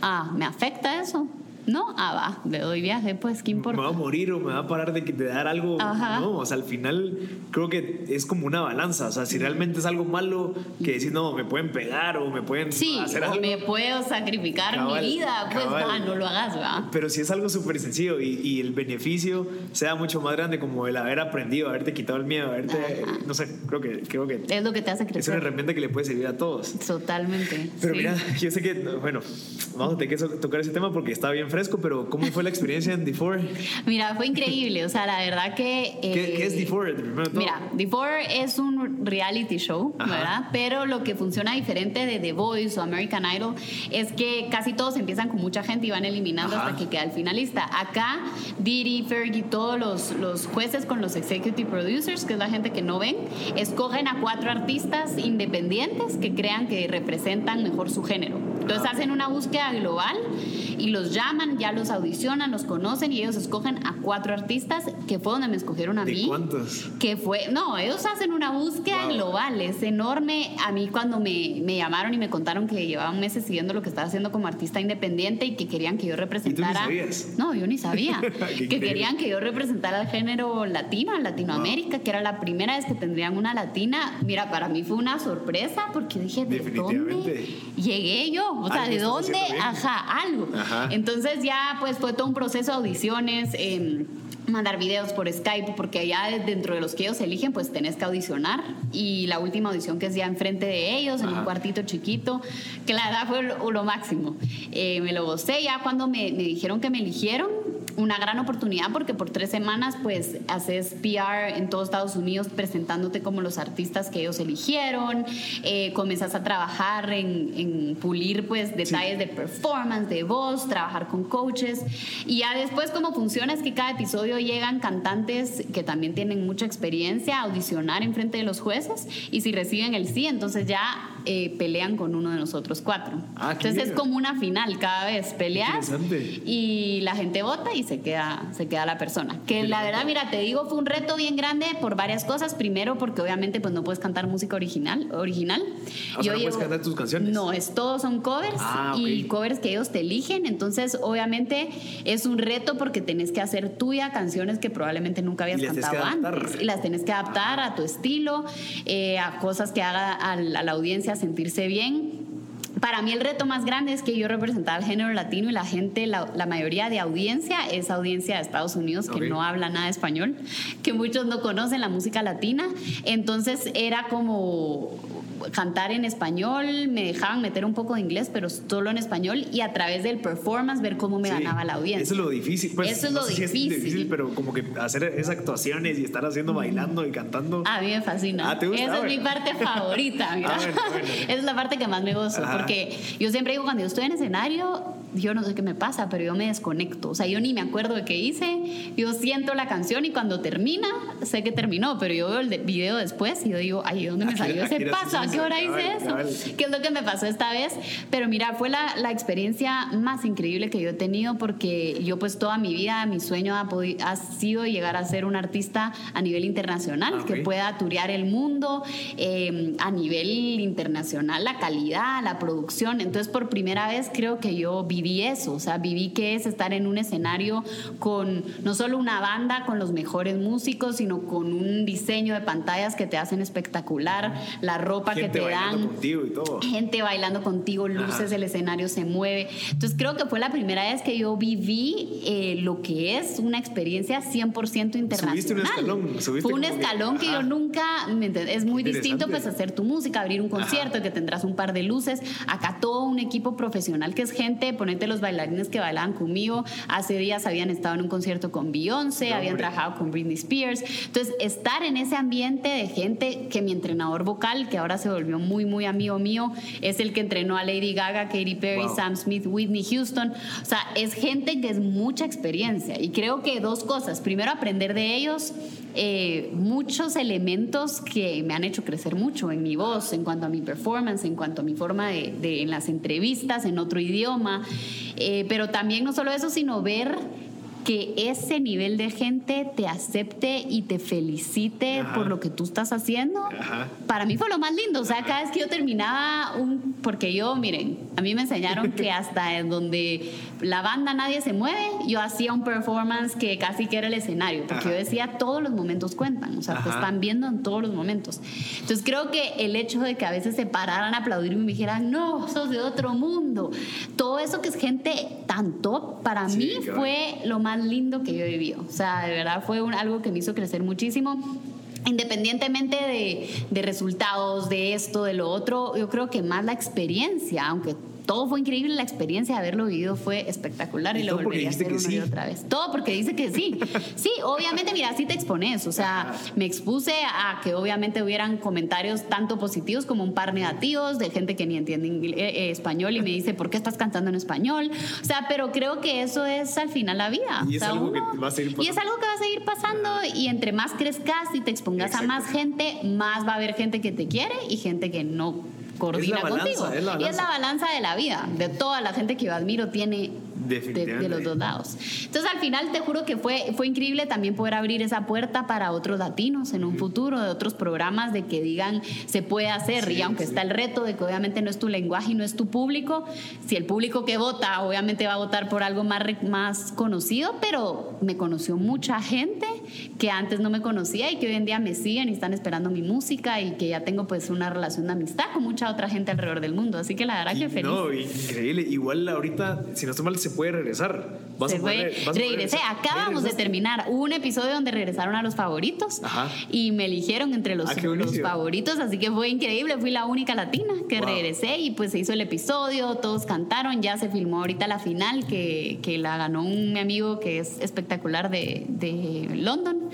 Ah, ¿me afecta eso? No, ah, va, le doy viaje, pues, ¿qué importa? Me va a morir o me va a parar de, de dar algo. No, o sea, al final creo que es como una balanza. O sea, si realmente es algo malo, que decir, no, me pueden pegar o me pueden sí, hacer o me puedo sacrificar mi vida, pues, va, no lo hagas, va. Pero si es algo súper sencillo y, y, el beneficio sea mucho más grande, como el haber aprendido, haberte quitado el miedo, haberte. No sé, creo que, creo que. Es lo que te hace crecer. Es una herramienta que le puede servir a todos. Totalmente. Pero mira, yo sé que, bueno, vamos a tener que tocar ese tema porque está bien fresco, pero ¿cómo fue la experiencia en D4? Mira, fue increíble, o sea, la verdad que... ¿Qué, es D4? Mira, D4 es un reality show, ¿verdad? Pero lo que funciona diferente de The Voice o American Idol es que casi todos empiezan con mucha gente y van eliminando hasta que queda el finalista. Acá, Didi, Fergie, todos los, los jueces con los executive producers, que es la gente que no ven, escogen a cuatro artistas independientes que crean que representan mejor su género. Entonces hacen una búsqueda global y los llaman, ya los audicionan, los conocen y ellos escogen a cuatro artistas que fue donde me escogieron a ¿De mí. ¿Cuántos? Que fue, no, ellos hacen una búsqueda global, es enorme. A mí cuando me, me, llamaron y me contaron que llevaban meses siguiendo lo que estaba haciendo como artista independiente y que querían que yo representara... ¿Y tú ni sabías? No, yo ni sabía. que querían que yo representara al género latino, a Latinoamérica, que era la primera vez que tendrían una latina. Mira, para mí fue una sorpresa porque dije, ¿de dónde llegué yo? O sea, ¿de dónde? Ajá, algo. Entonces ya pues fue todo un proceso de audiciones. Eh, mandar videos por Skype, porque allá dentro de los que ellos eligen, pues tenés que audicionar. Y la última audición que es ya enfrente de ellos, en un cuartito chiquito, que la verdad fue lo, máximo. Eh, me lo gocé ya cuando me, me, dijeron que me eligieron, una gran oportunidad porque por tres semanas pues haces PR en todos Estados Unidos presentándote como los artistas que ellos eligieron, eh, comenzas a trabajar en, en pulir pues detalles de performance, de voz, trabajar con coaches. Y ya después cómo funciona es que cada episodio llegan cantantes que también tienen mucha experiencia a audicionar en frente de los jueces y si reciben el sí entonces ya eh, pelean con uno de nosotros cuatro. Ah, entonces es como una final cada vez, peleas y la gente vota y se queda, se queda la persona. Que la verdad, mira, te digo, fue un reto bien grande por varias cosas. Primero, porque obviamente pues no puedes cantar música original. original. O sea, no puedes cantar tus canciones. No, es, todos son covers Ah, y covers que ellos te eligen. Entonces, obviamente es un reto porque tenés que hacer tuya canciones que probablemente nunca habías cantado antes. Y las tenés que adaptar a tu estilo, eh, a cosas que haga a la, a la audiencia sentirse bien. Para mí el reto más grande es que yo representaba el género latino y la gente, la, la mayoría de audiencia es audiencia de Estados Unidos que no habla nada de español, que muchos no conocen la música latina. Entonces era como cantar en español, me dejaban meter un poco de inglés, pero solo en español y a través del performance ver cómo me Sí, ganaba la audiencia. Eso es lo difícil. Pues, Eso es no lo si difícil. pero como que hacer esas actuaciones y estar haciendo, bailando y cantando. A mí me fascina. Ah, ¿te gusta? Esa Ah, es mi parte favorita, mira. Ah, bueno, bueno. Esa es la parte que más me gozo, Ajá. Porque yo siempre digo, cuando yo estoy en escenario, yo no sé qué me pasa, pero yo me desconecto. O sea, yo ni me acuerdo de qué hice, yo siento la canción y cuando termina, sé que terminó, pero yo veo el de- video después y yo digo, ay, ¿dónde me ¿A qué- salió ese paso? ¿A qué hora hice eso? ¿Qué es lo que me pasó esta vez? Pero mira, fue la, la experiencia más increíble que yo he tenido porque yo pues toda mi vida, mi sueño ha, ha sido llegar a ser un artista a nivel internacional, Ah, que ok. pueda turear el mundo eh, a nivel internacional, la calidad, la producción. Entonces por primera vez creo que yo viví eso, o sea, viví que es estar en un escenario con no solo una banda, con los mejores músicos, sino con un diseño de pantallas que te hacen espectacular, la ropa Gente que te bailando dan contigo y todo. gente bailando contigo, luces, Ajá. el escenario se mueve. Entonces creo que fue la primera vez que yo viví eh, lo que es una experiencia 100% internacional. Subiste un escalón, subiste fue un como que- escalón que, yo ajá. nunca, ¿me es muy distinto pues hacer tu música, abrir un concierto, que tendrás un par de luces. Acá todo un equipo profesional que es gente, los bailarines que bailaban conmigo, hace días habían estado en un concierto con Beyoncé, No, habían hombre. trabajado con Britney Spears. Entonces, estar en ese ambiente de gente que mi entrenador vocal, que ahora se volvió muy, muy amigo mío, es el que entrenó a Lady Gaga, Katy Perry, Wow. Sam Smith, Whitney Houston. O sea, es gente que es mucha experiencia. Y creo que dos cosas. Primero, aprender de ellos. eh, muchos elementos que me han hecho crecer mucho en mi voz, en cuanto a mi performance, en cuanto a mi forma de, de- en las entrevistas, en otro idioma, Eh, pero también no solo eso, sino ver que ese nivel de gente te acepte y te felicite Ajá. por lo que tú estás haciendo, Ajá. para mí fue lo más lindo. O sea, cada vez que yo terminaba un... Porque yo, miren, a mí me enseñaron que hasta en donde la banda nadie se mueve, yo hacía un performance que casi que era el escenario, porque Ajá. yo decía, todos los momentos cuentan, o sea, te Ajá. están viendo en todos los momentos. Entonces creo que el hecho de que a veces se pararan a aplaudirme y me dijeran, no, sos de otro mundo, todo eso que es gente tan top, para Sí, mí cabal. fue lo más lindo que yo he vivido. O sea, de verdad fue un- algo que me hizo crecer muchísimo. Independientemente de, de resultados, de esto, de lo otro, yo creo que más la experiencia, aunque todo fue increíble, la experiencia de haberlo vivido fue espectacular y, Y lo volvería a hacer y otra vez. Todo porque dice que sí. Sí, obviamente, mira, sí te expones. O sea, me expuse a que obviamente hubieran comentarios tanto positivos como un par negativos de gente que ni entiende eh, eh, español y me dice, ¿por qué estás cantando en español? O sea, pero creo que eso es al final la vida. Y O es sea, algo que uno- va a seguir Y es pasando. algo que va a seguir pasando y entre más crezcas y te expongas a más gente, más va a haber gente que te quiere y gente que no coordina Es la balanza, contigo. es la Y es la balanza de la vida, de toda la gente que yo admiro tiene de, de los dos lados. Entonces al final te juro que fue, fue increíble también poder abrir esa puerta para otros latinos en un futuro, de otros programas de que digan se puede hacer y aunque está el reto de que obviamente no es tu lenguaje y no es tu público, si el público que vota obviamente va a votar por algo más, más conocido, pero me conoció mucha gente que antes no me conocía y que hoy en día me siguen y están esperando mi música y que ya tengo pues una relación de amistad con mucha otra gente alrededor del mundo. Así que la verdad que Y- feliz. No, increíble. Igual ahorita, si no estoy mal, se puede regresar. Vas Se a poder, fue. vas a poder Regresé, regresar. acabamos de terminar. Un episodio donde regresaron a los favoritos Ajá. y me eligieron entre los, Ah, los favoritos, así que fue increíble. Fui la única latina que Wow. regresé y pues se hizo el episodio, todos cantaron, ya se filmó ahorita la final que, que la ganó un mi amigo que es espectacular de, de London.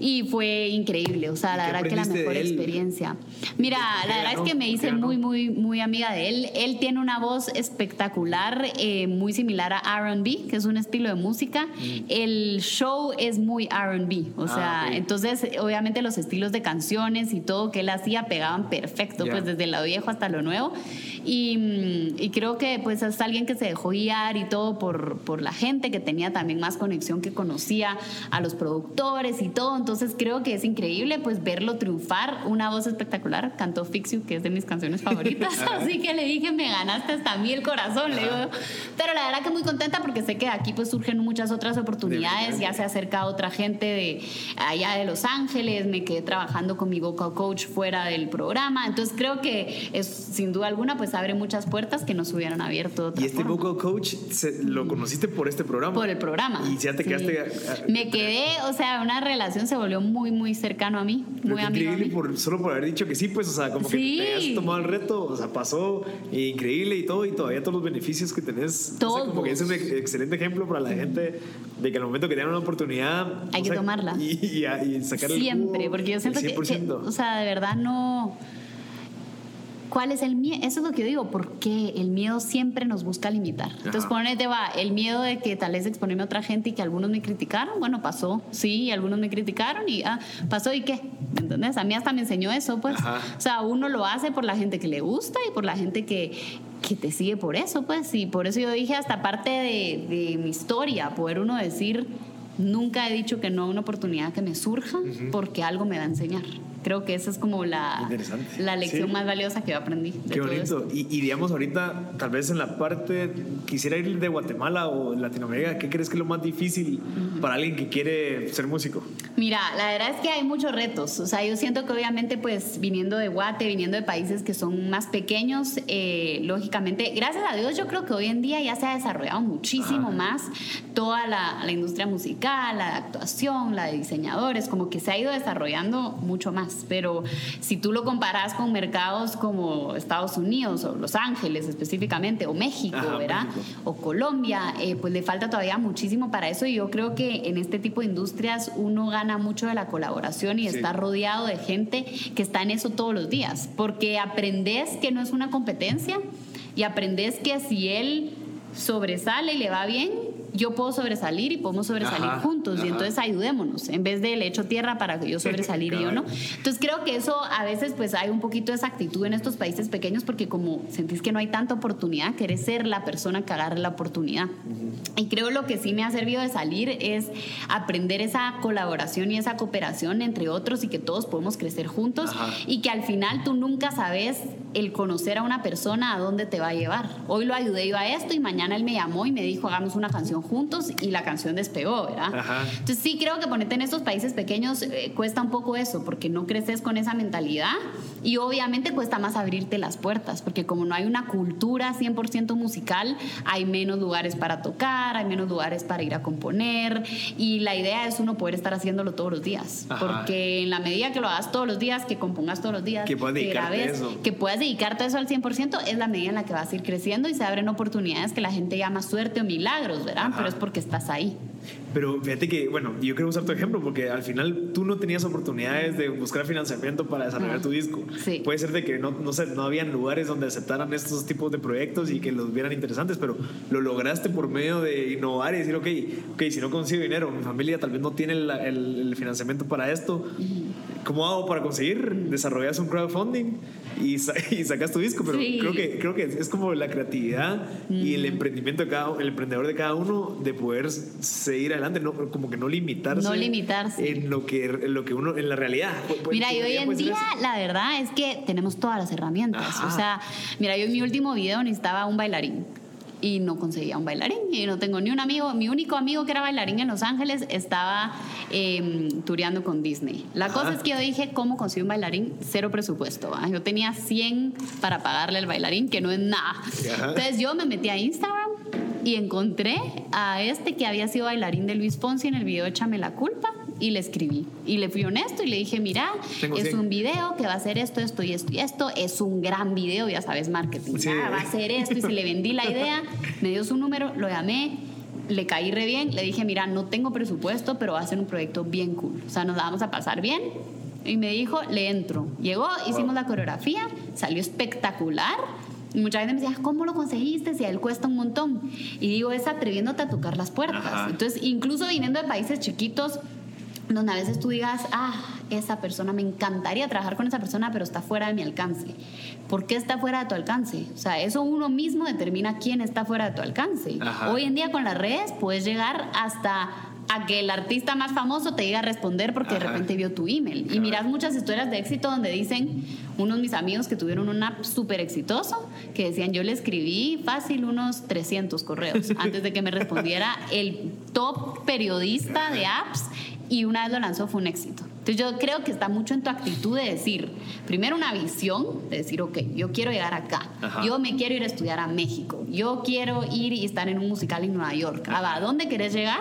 Y fue increíble, o sea, la verdad que la mejor experiencia. Mira, la verdad es que me hice muy, muy, muy amiga de él. Él tiene una voz espectacular, eh, muy similar a RB, que es un estilo de música. Mm. El show es muy RB, o ah, sea, entonces obviamente los estilos de canciones y todo que él hacía pegaban perfecto, pues desde lo viejo hasta lo nuevo. Y, y, creo que pues es alguien que se dejó guiar y todo por, por la gente, que tenía también más conexión, que conocía a los productores y todo. Entonces creo que es increíble pues verlo triunfar, una voz espectacular, cantó Fix You, que es de mis canciones favoritas, así que le dije, me ganaste hasta a mí el corazón, le digo. Pero la verdad que muy contenta porque sé que aquí pues surgen muchas otras oportunidades, ya se acerca otra gente de allá de Los Ángeles, me quedé trabajando con mi vocal coach fuera del programa, entonces creo que es sin duda alguna pues abre muchas puertas que nos hubieran abierto. y este vocal coach lo conociste por este programa. Por el programa. Y ya te quedaste. Me quedé, o sea, una relación se volvió muy, muy cercano a mí. muy amigo increíble Por, solo por haber dicho que sí, pues, o sea, como que te has tomado el reto, o sea, pasó increíble y todo, y todavía todos los beneficios que tenés. Todo. como que es un excelente ejemplo para la gente de que al momento que tienen una oportunidad. Hay que tomarla. Y, y, sacarle Siempre, porque yo siento que, que, o sea, de verdad no ¿Cuál es el miedo? Eso es lo que yo digo, porque el miedo siempre nos busca limitar. Entonces, ponete, va, el miedo de que tal vez exponerme a otra gente y que algunos me criticaron, bueno, pasó, sí, algunos me criticaron y ah, pasó y qué, ¿me entendés? A mí hasta me enseñó eso, pues. O sea, uno lo hace por la gente que le gusta y por la gente que, que te sigue por eso, pues. Y por eso yo dije, hasta parte de, de mi historia, poder uno decir, nunca he dicho que no a una oportunidad que me surja porque algo me va a enseñar creo que esa es como la, la lección más valiosa que yo aprendí. Qué bonito. Y, digamos, ahorita, tal vez en la parte, quisiera ir de Guatemala o Latinoamérica, ¿qué crees que es lo más difícil para alguien que quiere ser músico? Mira, la verdad es que hay muchos retos. O sea, yo siento que obviamente, pues, viniendo de Guate, viniendo de países que son más pequeños, eh, lógicamente, gracias a Dios, yo creo que hoy en día ya se ha desarrollado muchísimo más toda la, la industria musical, la de actuación, la de diseñadores, como que se ha ido desarrollando mucho más pero si tú lo comparas con mercados como Estados Unidos o Los Ángeles específicamente, o México, ¿verdad? O Colombia, eh, pues le falta todavía muchísimo para eso y yo creo que en este tipo de industrias uno gana mucho de la colaboración y está rodeado de gente que está en eso todos los días, porque aprendes que no es una competencia y aprendes que si él sobresale y le va bien, yo puedo sobresalir y podemos sobresalir juntos y entonces ayudémonos en vez de le echo tierra para que yo sobresalir y yo no. Entonces creo que eso a veces pues hay un poquito de esa actitud en estos países pequeños porque como sentís que no hay tanta oportunidad, querés ser la persona que agarre la oportunidad. Y creo lo que sí me ha servido de salir es aprender esa colaboración y esa cooperación entre otros y que todos podemos crecer juntos y que al final tú nunca sabes el conocer a una persona a dónde te va a llevar. Hoy lo ayudé yo a esto y mañana él me llamó y me dijo hagamos una canción juntos y la canción despegó, ¿verdad? Entonces sí creo que ponerte en estos países pequeños eh, cuesta un poco eso, porque no creces con esa mentalidad y obviamente cuesta más abrirte las puertas, porque como no hay una cultura 100% musical, hay menos lugares para tocar, hay menos lugares para ir a componer y la idea es uno poder estar haciéndolo todos los días, porque en la medida que lo hagas todos los días, que compongas todos los días, que puedas dedicarte, que puedas dedicarte a eso al 100%, es la medida en la que vas a ir creciendo y se abren oportunidades que la gente llama suerte o milagros, ¿verdad? Pero es porque estás ahí. Pero fíjate que, bueno, yo quiero usar tu ejemplo porque al final tú no tenías oportunidades de buscar financiamiento para desarrollar tu disco. Sí. Puede ser de que no, no, sé, no habían lugares donde aceptaran estos tipos de proyectos y que los vieran interesantes, pero lo lograste por medio de innovar y decir, ok, okay si no consigo dinero, mi familia tal vez no tiene el, el, financiamiento para esto, ¿cómo hago para conseguir? Desarrollas un crowdfunding y, y sacas tu disco, pero creo, que, creo que es como la creatividad y el emprendimiento de cada, el emprendedor de cada uno de poder seguir adelante, no, como que no limitarse. No limitarse. En lo que, lo que uno, en la realidad. Mira, y hoy en día la verdad es que tenemos todas las herramientas. O sea, mira, yo en mi último video necesitaba un bailarín y no conseguía un bailarín y no tengo ni un amigo. Mi único amigo que era bailarín en Los Ángeles estaba eh, tureando con Disney. La cosa es que yo dije, ¿cómo consigo un bailarín? Cero presupuesto. Yo tenía 100 para pagarle al bailarín, que no es nada. Entonces yo me metí a Instagram y encontré a este que había sido bailarín de Luis Fonsi en el video Échame la culpa y le escribí. Y le fui honesto y le dije, mira, es un video que va a ser esto, esto y esto y esto. Es un gran video, ya sabes, marketing. va a ser esto. Y se le vendí la idea, me dio su número, lo llamé le caí re bien, le dije, mira, no tengo presupuesto, pero va a ser un proyecto bien cool. O sea, nos la vamos a pasar bien. Y me dijo, le entro. Llegó, hicimos la coreografía, salió espectacular. Mucha gente me decía, ¿cómo lo conseguiste? Si a él cuesta un montón. Y digo, es atreviéndote a tocar las puertas. Ajá. Entonces, incluso viniendo de países chiquitos, donde a veces tú digas, ah, esa persona, me encantaría trabajar con esa persona, pero está fuera de mi alcance. ¿Por qué está fuera de tu alcance? O sea, eso uno mismo determina quién está fuera de tu alcance. Ajá. Hoy en día con las redes puedes llegar hasta a que el artista más famoso te diga a responder porque de Ajá. repente vio tu email. Y Claro. miras muchas historias de éxito donde dicen, unos de mis amigos que tuvieron un app súper exitoso, que decían, yo le escribí fácil unos 300 correos antes de que me respondiera el top periodista de apps y una vez lo lanzó fue un éxito. Entonces yo creo que está mucho en tu actitud de decir, primero una visión, de decir, ok, yo quiero llegar acá, Ajá. yo me quiero ir a estudiar a México, yo quiero ir y estar en un musical en Nueva York, ¿a dónde querés llegar?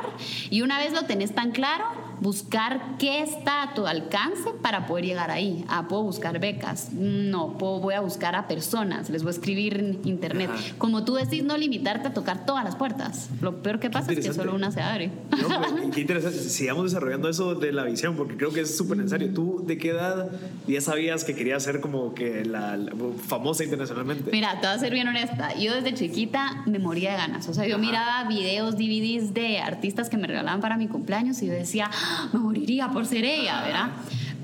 Y una vez lo tenés tan claro, buscar qué está a tu alcance para poder llegar ahí. Ah, puedo buscar becas, no, puedo, voy a buscar a personas, les voy a escribir en internet. Ajá. Como tú decís, no limitarte a tocar todas las puertas. Lo peor que pasa es que solo una se abre. No, pero qué interesante. Sigamos desarrollando eso de la visión, porque creo que es súper necesario. ¿Tú de qué edad ya sabías que querías ser como que la, la famosa internacionalmente? Mira, te voy a ser bien honesta. Yo desde chiquita me moría de ganas. O sea, yo miraba videos, DVDs de artistas que me regalaban para mi cumpleaños y yo decía, "Ah, me moriría por ser ella, ¿verdad?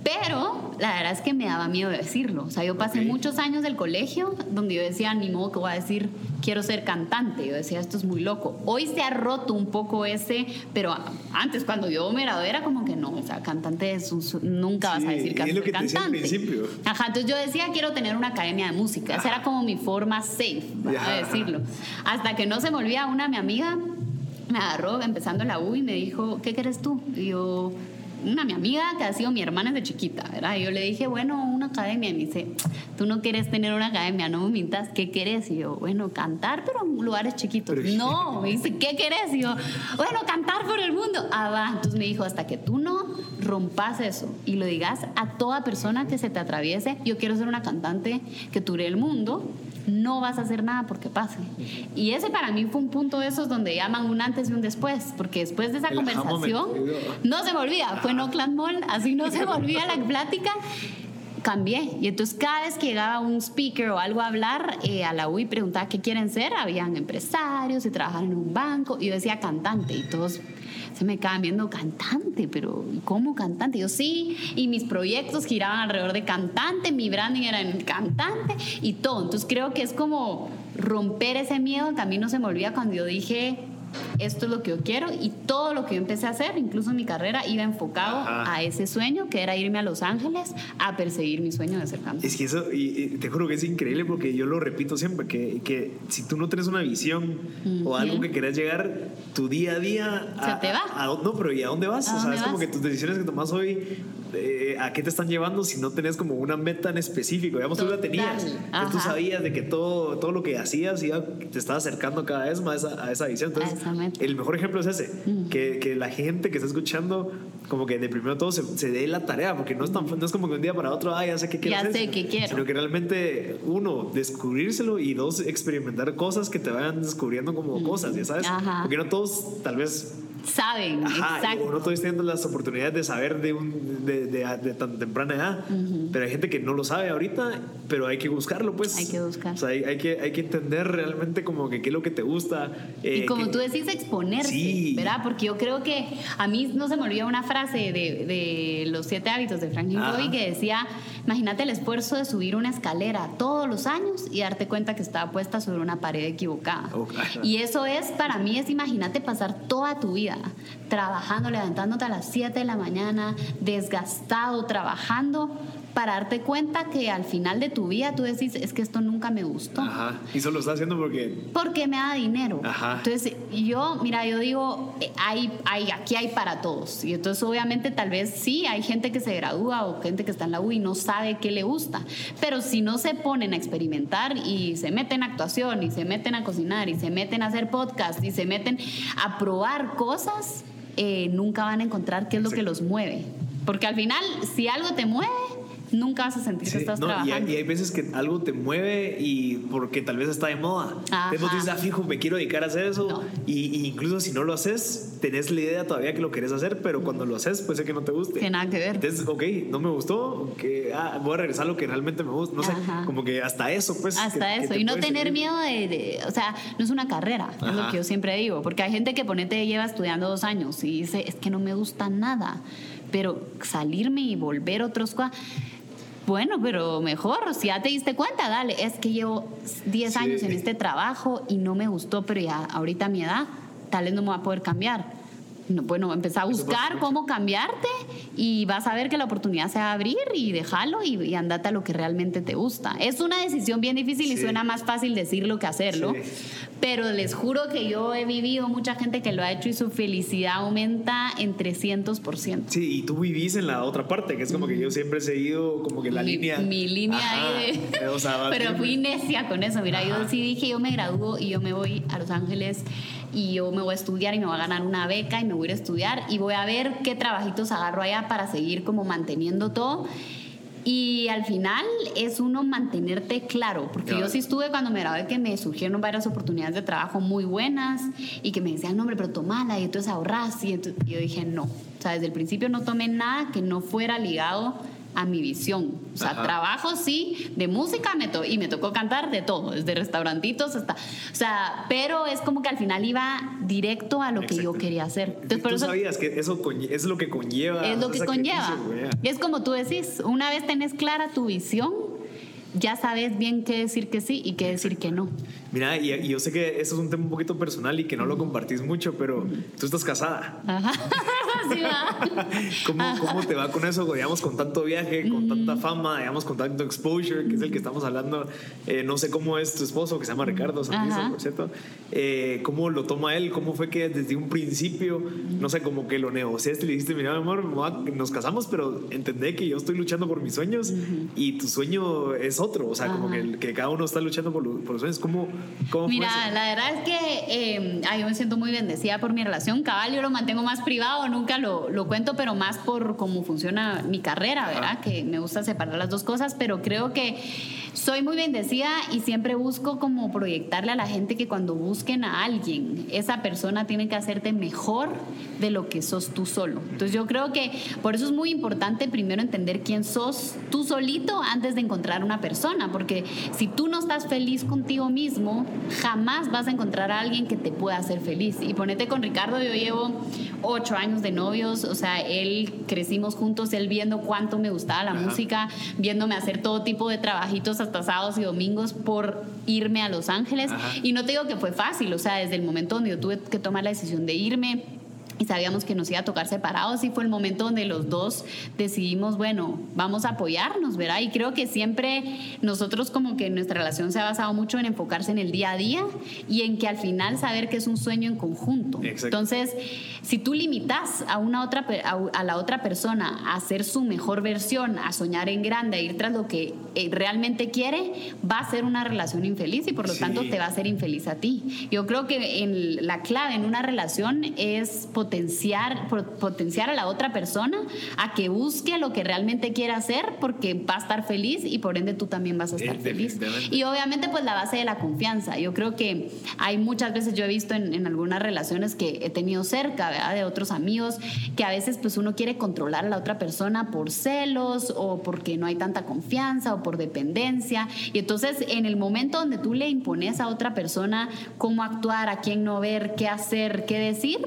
Pero la verdad es que me daba miedo decirlo. O sea, yo pasé Ok. muchos años del colegio donde yo decía, ni modo que voy a decir, quiero ser cantante. Yo decía, esto es muy loco. Hoy se ha roto un poco ese, pero antes cuando yo me gradué era como que no, o sea, cantante es un nunca vas a Sí, decir que es lo que te decía al cantante. principio. Ajá, entonces yo decía, quiero tener una academia de música. Esa era como mi forma safe, para decirlo. Hasta que no se me olvida una, mi amiga me agarró empezando la U y me dijo, ¿qué quieres tú? Y yo, una mi amiga que ha sido mi hermana desde chiquita, ¿verdad? Y yo le dije, bueno, una academia. Y me dice, tú no quieres tener una academia, no me mintas, ¿qué quieres? Y yo, bueno, cantar, pero en lugares chiquitos. Pero- no, me dice, ¿qué quieres? Y yo, bueno, cantar por el mundo. Ah, va. Entonces me dijo, hasta que tú no rompas eso y lo digas a toda persona que se te atraviese, yo quiero ser una cantante que ture el mundo, no vas a hacer nada porque pase. Y ese para mí fue un punto de esos donde llaman un antes y un después, porque después de esa El conversación, no se me olvida, fue en Oakland Mall, así no se me olvida la plática. Cambié. Y entonces cada vez que llegaba un speaker o algo a hablar eh, a la UI preguntaba qué quieren ser, habían empresarios y trabajar en un banco. Y yo decía cantante y todos se me quedaban viendo cantante, pero ¿cómo cantante? Yo sí, y mis proyectos giraban alrededor de cantante, mi branding era en cantante y todo. Entonces creo que es como romper ese miedo, también no se me olvida cuando yo dije, esto es lo que yo quiero y todo lo que yo empecé a hacer, incluso mi carrera, iba enfocado Ajá. a ese sueño que era irme a Los Ángeles a perseguir mi sueño de ser cantante. Es que eso, y, y te juro que es increíble porque yo lo repito siempre, que, que si tú no tienes una visión o algo que querés llegar, tu día a día... Se a- te va. a- a- no, pero ¿y a dónde vas? ¿A o sea, es como que tus decisiones que tomas hoy, eh, ¿a qué te están llevando si no tenés como una meta en específico? Digamos, tú la Total. tenías, que tú sabías de que todo, todo lo que hacías iba, te estaba acercando cada vez más a, esa visión. Entonces, A esa meta. El mejor ejemplo es ese, que, que la gente que está escuchando, como que de primero todo se, se dé la tarea, porque no es, tan, no es como que un día para otro, ah, ya sé qué quiero Ya hacer", sé qué quiero. Sino que realmente, uno, descubrírselo y dos, experimentar cosas que te vayan descubriendo como cosas, ya sabes. Ajá. Porque no todos, tal vez, Saben, Ajá, exacto. no todos tienen las oportunidades de saber de, un, de, de, de tan temprana edad, pero hay gente que no lo sabe ahorita, pero hay que buscarlo, pues. Hay que buscar. O sea, hay, hay que, hay que entender realmente como que qué es lo que te gusta. eh, Y como que- tú decís, exponerse, Sí. ¿verdad? Porque yo creo que a mí no se me olvida una frase de, de los siete hábitos de Franklin. Covey que decía, imagínate el esfuerzo de subir una escalera todos los años y darte cuenta que estaba puesta sobre una pared equivocada. Oh. Y eso es, para mí, es imagínate pasar toda tu vida trabajando, levantándote a las 7 de la mañana, desgastado, trabajando, para darte cuenta que al final de tu vida tú decís, es que esto nunca me gustó Ajá, y solo lo está haciendo porque... porque me da dinero. Ajá. Entonces, yo, mira, yo digo, eh, hay, hay, aquí hay para todos. Y entonces, obviamente, tal vez sí, hay gente que se gradúa o gente que está en la U y no sabe qué le gusta. Pero si no se ponen a experimentar y se meten a actuación y se meten a cocinar y se meten a hacer podcast y se meten a probar cosas, eh, nunca van a encontrar qué es lo que los mueve. Porque al final, si algo te mueve, nunca vas a sentir que estás no, y, hay, trabajando. y hay veces que algo te mueve y porque tal vez está de moda. Ajá. Entonces dices, ah, fijo, me quiero dedicar a hacer eso. No. Y, y incluso si no lo haces, tenés la idea todavía que lo querés hacer, pero cuando lo haces, puede ser que no te guste. Tiene nada que ver. Entonces, ok, no me gustó, que ah, voy a regresar a lo que realmente me gusta. No sé, Ajá. como que hasta eso, pues. Hasta que- que eso. te Y no tener miedo de, de- O sea, no es una carrera, es lo Ajá. que yo siempre digo. Porque hay gente que ponete lleva estudiando dos años y dice, es que no me gusta nada. Pero salirme y volver otros cosas. Bueno, pero mejor, si ya te diste cuenta, dale. Es que llevo 10 Sí. años en este trabajo y no me gustó, pero ya ahorita a mi edad, tal vez no me va a poder cambiar. No, bueno, empezá a buscar cómo cambiarte y vas a ver que la oportunidad se va a abrir y déjalo y, y andate a lo que realmente te gusta. Es una decisión bien difícil y suena más fácil decirlo que hacerlo, Sí. pero les juro que yo he vivido mucha gente que lo ha hecho y su felicidad aumenta en 300%. Sí, y tú vivís en la otra parte, que es como que yo siempre he seguido como que la mi, línea. mi línea Ajá. ahí de- O sea, vas pero fui necia con eso mira yo sí dije yo me gradúo y yo me voy a Los Ángeles y yo me voy a estudiar y me voy a ganar una beca y me voy a ir a estudiar y voy a ver qué trabajitos agarro allá para seguir como manteniendo todo y al final es uno mantenerte claro, porque Claro. yo sí estuve cuando me gradué que me surgieron varias oportunidades de trabajo muy buenas y que me decían, no, hombre, pero tomala y entonces ahorras. Y entonces yo dije, no. O sea, desde el principio no tomé nada que no fuera ligado a mi visión. O sea, Ajá. trabajo sí, de música me to y me tocó cantar de todo, desde restaurantitos hasta. O sea, pero es como que al final iba directo a lo que yo quería hacer. Entonces, Tú eso sabías que eso es lo que conlleva. es lo que conlleva. Y es como tú decís, una vez tenés clara tu visión, ya sabes bien qué decir que sí y qué decir que no. Mira, y, y yo sé que eso es un tema un poquito personal y que no lo compartís mucho, pero tú estás casada. Ajá. Sí va. ¿Cómo, ¿Cómo te va con eso, digamos, con tanto viaje, con tanta fama, digamos, con tanto exposure, que es el que estamos hablando? Eh, no sé cómo es tu esposo, que se llama Ricardo Santizo, por cierto. Eh, ¿Cómo lo toma él? ¿Cómo fue que desde un principio, no sé, como que lo negociaste y le dijiste, mira, mi amor, nos casamos, pero entendé que yo estoy luchando por mis sueños y tu sueño es otro? O sea, como Ajá. que, que cada uno está luchando por, lo- por los sueños. ¿Cómo, cómo fue Mira, eso? la verdad es que eh, ay, yo me siento muy bendecida por mi relación. Cabal, yo lo mantengo más privado, nunca lo, lo cuento, pero más por cómo funciona mi carrera, ¿verdad? Que me gusta separar las dos cosas, pero creo que soy muy bendecida y siempre busco como proyectarle a la gente que cuando busquen a alguien, esa persona tiene que hacerte mejor de lo que sos tú solo. Entonces yo creo que por eso es muy importante primero entender quién sos tú solito antes de encontrar una persona, porque si tú no estás feliz contigo mismo, jamás vas a encontrar a alguien que te pueda hacer feliz. Y ponete con Ricardo, yo llevo ocho años de novios, o sea, él crecimos juntos, él viendo cuánto me gustaba la Ajá. música, viéndome hacer todo tipo de trabajitos hasta sábados y domingos por irme a Los Ángeles. Ajá. Y no te digo que fue fácil, o sea, desde el momento donde yo tuve que tomar la decisión de irme y sabíamos que nos iba a tocar separados y fue el momento donde los dos decidimos, bueno, vamos a apoyarnos, ¿verdad? Y creo que siempre nosotros como que nuestra relación se ha basado mucho en enfocarse en el día a día y en que al final saber que es un sueño en conjunto. Exacto. Entonces, si tú limitas a una otra a, la otra persona a ser su mejor versión, a soñar en grande, a ir tras lo que realmente quiere, va a ser una relación infeliz y por lo Sí. tanto te va a hacer infeliz a ti. Yo creo que en la clave en una relación es potenciar potenciar a la otra persona a que busque lo que realmente quiere hacer porque va a estar feliz y por ende tú también vas a estar Eh, feliz. Y obviamente pues la base de la confianza. Yo creo que hay muchas veces, yo he visto en, en algunas relaciones que he tenido cerca, ¿verdad? De otros amigos, que a veces pues uno quiere controlar a la otra persona por celos o porque no hay tanta confianza o por dependencia. Y entonces en el momento donde tú le impones a otra persona cómo actuar, a quién no ver, qué hacer, qué decir,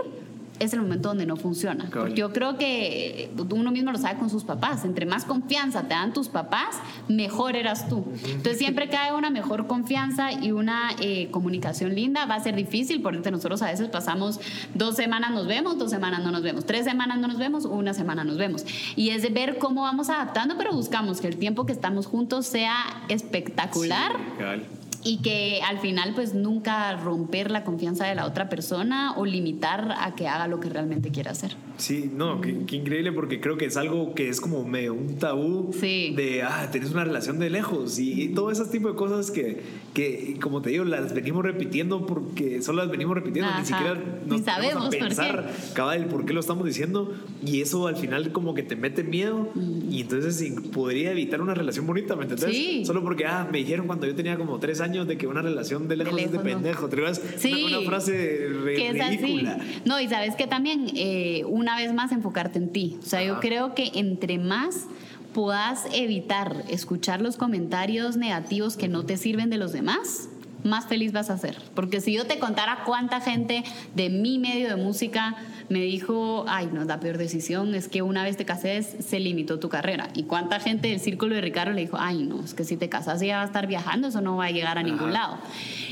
es el momento donde no funciona. Porque yo creo que uno mismo lo sabe con sus papás. Entre más confianza te dan tus papás, mejor eras tú. Entonces siempre cae una mejor confianza y una eh, comunicación linda. Va a ser difícil porque nosotros a veces pasamos dos semanas nos vemos, dos semanas no nos vemos, tres semanas no nos vemos, una semana nos vemos. Y es de ver cómo vamos adaptando, pero buscamos que el tiempo que estamos juntos sea espectacular Sí. Y que al final pues nunca romper la confianza de la otra persona o limitar a que haga lo que realmente quiera hacer. Sí, no, qué, qué increíble porque creo que es algo que es como medio un tabú Sí. de, ah, tenés una relación de lejos y, y todo ese tipo de cosas que, que, como te digo, las venimos repitiendo porque solo las venimos repitiendo, Ajá. ni siquiera nos sabemos a por qué. pensar cabal por qué lo estamos diciendo y eso al final como que te mete miedo y entonces sí, podría evitar una relación bonita, ¿me entendés? Mm. Sí. Solo porque, ah, me dijeron cuando yo tenía como tres años de que una relación de lejos, es de lejos no. pendejo, ¿te acuerdas? Sí. Una, una frase re- que es así. ridícula. No, y sabes que también, eh, una vez más, enfocarte en ti. O sea, yo creo que entre más puedas evitar escuchar los comentarios negativos que no te sirven de los demás, más feliz vas a ser. Porque si yo te contara cuánta gente de mi medio de música me dijo, ay, no, la peor decisión es que una vez te cases se limitó tu carrera. Y cuánta gente del círculo de Ricardo le dijo, ay, no, es que si te casas ya va a estar viajando, eso no va a llegar a ningún lado.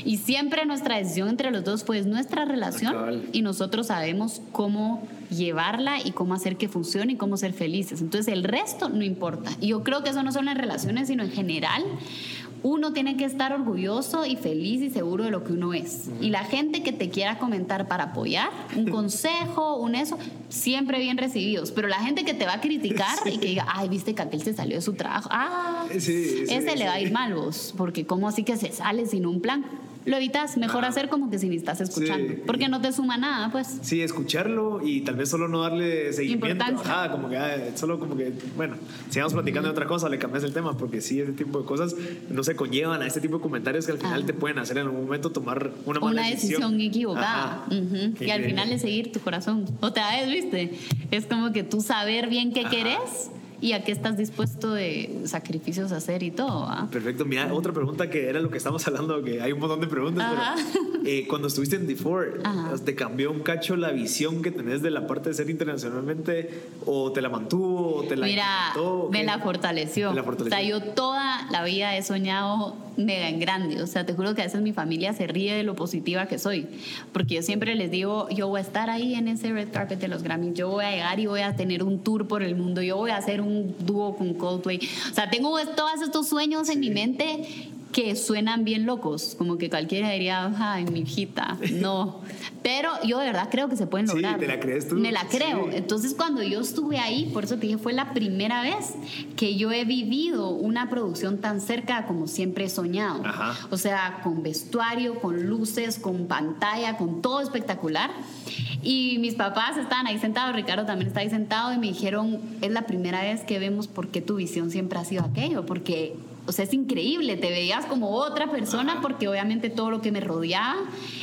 Y siempre nuestra decisión entre los dos fue es nuestra relación y nosotros sabemos cómo llevarla y cómo hacer que funcione y cómo ser felices. Entonces el resto no importa. Y yo creo que eso no son las relaciones, sino en general. Uno tiene que estar orgulloso y feliz y seguro de lo que uno es. Y la gente que te quiera comentar para apoyar, un consejo, un eso, siempre bien recibidos. Pero la gente que te va a criticar y que diga, ay, viste que aquel se salió de su trabajo, ah, Sí, sí, ese le va a ir mal vos, porque ¿cómo así que se sale sin un plan? Lo evitas, mejor Ajá. hacer como que si ni estás escuchando, Sí. porque no te suma nada, pues. Sí, escucharlo y tal vez solo no darle seguimiento. Ajá, como que, ah, solo como que, bueno, sigamos platicando de otra cosa, le cambias el tema, porque sí, ese tipo de cosas no se conllevan a este tipo de comentarios que al final Ah. te pueden hacer en algún momento tomar una mala Una decisión equivocada. Ajá. Ujú. Qué Y al final es seguir tu corazón. Otra vez, ¿viste? Es como que tú saber bien qué Ajá. querés y a qué estás dispuesto de sacrificios a hacer y todo. ¿ah? Perfecto, mira, otra pregunta que era lo que estamos hablando, que hay un montón de preguntas, Ajá. pero eh, cuando estuviste en D4, Ajá. ¿te cambió un cacho la visión que tenés de la parte de ser internacionalmente o te la mantuvo o te la Mira, incrementó, o me la fortaleció. Me la fortaleció. O sea, yo toda la vida he soñado mega en grande. O sea, te juro que a veces mi familia se ríe de lo positiva que soy. Porque yo siempre les digo, yo voy a estar ahí en ese red carpet de los Grammys. Yo voy a llegar y voy a tener un tour por el mundo. Yo voy a hacer un dúo con Coldplay. O sea, tengo todos estos sueños en mi mente que suenan bien locos, como que cualquiera diría, ay, mi hijita, no. Pero yo de verdad creo que se pueden Sí, lograr. ¿te la crees tú? Me la creo. Sí. Entonces, cuando yo estuve ahí, por eso te dije, fue la primera vez que yo he vivido una producción tan cerca como siempre he soñado. Ajá. O sea, con vestuario, con luces, con pantalla, con todo espectacular. Y mis papás estaban ahí sentados, Ricardo también está ahí sentado, y me dijeron, es la primera vez que vemos por qué tu visión siempre ha sido aquello, porque... O sea, es increíble, te veías como otra persona porque obviamente todo lo que me rodeaba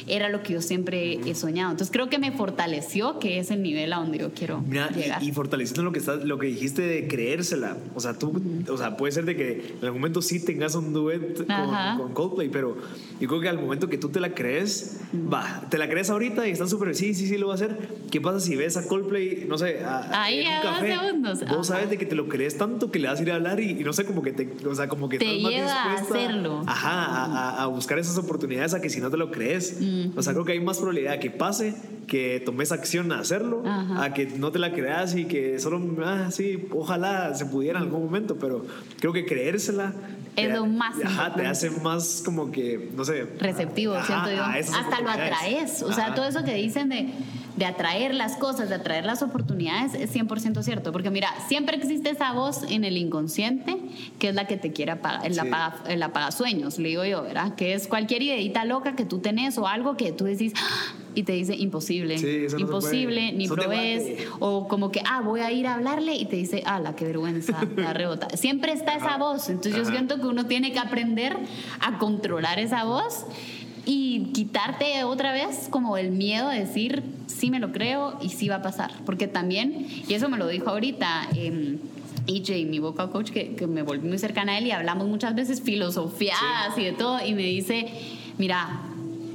era lo que yo siempre he soñado. Entonces creo que me fortaleció, que es el nivel a donde yo quiero Mira, llegar. y, fortaleciendo lo que estás, lo que dijiste de creérsela. O sea, tú, o sea, puede ser de que en algún momento sí tengas un duet con, con Coldplay, pero yo creo que al momento que tú te la crees, va, te la crees ahorita y estás súper, sí, sí, sí, lo va a hacer. ¿Qué pasa si ves a Coldplay, no sé, a, Ahí en un a dos café? segundos. Vos Ajá. sabes de que te lo crees tanto que le vas a ir a hablar y, y no sé, como que te, o sea, como que Te lleva a hacerlo. Ajá, a, a- buscar esas oportunidades a que si no te lo crees. O sea, creo que hay más probabilidad de que pase, que tomes acción a hacerlo, Ajá. a que no te la creas y que solo, ah, sí, ojalá se pudiera en algún momento, pero creo que creérsela. Es te- lo más Ajá, te hace más como que, no sé. receptivo, ajá, siento yo. Hasta lo atraes. O sea, todo eso que dicen de, de atraer las cosas, de atraer las oportunidades, es 100% cierto. Porque mira, siempre existe esa voz en el inconsciente que es la que te quiere apagar, el, Sí. apaga, el apagasueños, le digo yo, ¿verdad? Que es cualquier ideita loca que tú tenés o algo que tú decís "Ah", y te dice imposible, Sí, no imposible, ni guate. O como que, ah, voy a ir a hablarle y te dice, ah, la qué vergüenza, la rebota. Siempre está esa voz. Entonces yo siento que uno tiene que aprender a controlar esa voz y quitarte otra vez como el miedo de decir, sí me lo creo y sí va a pasar. Porque también, y eso me lo dijo ahorita, eh, EJ, mi vocal coach, que, que me volví muy cercana a él y hablamos muchas veces filosofiadas y de todo, y me dice, mira,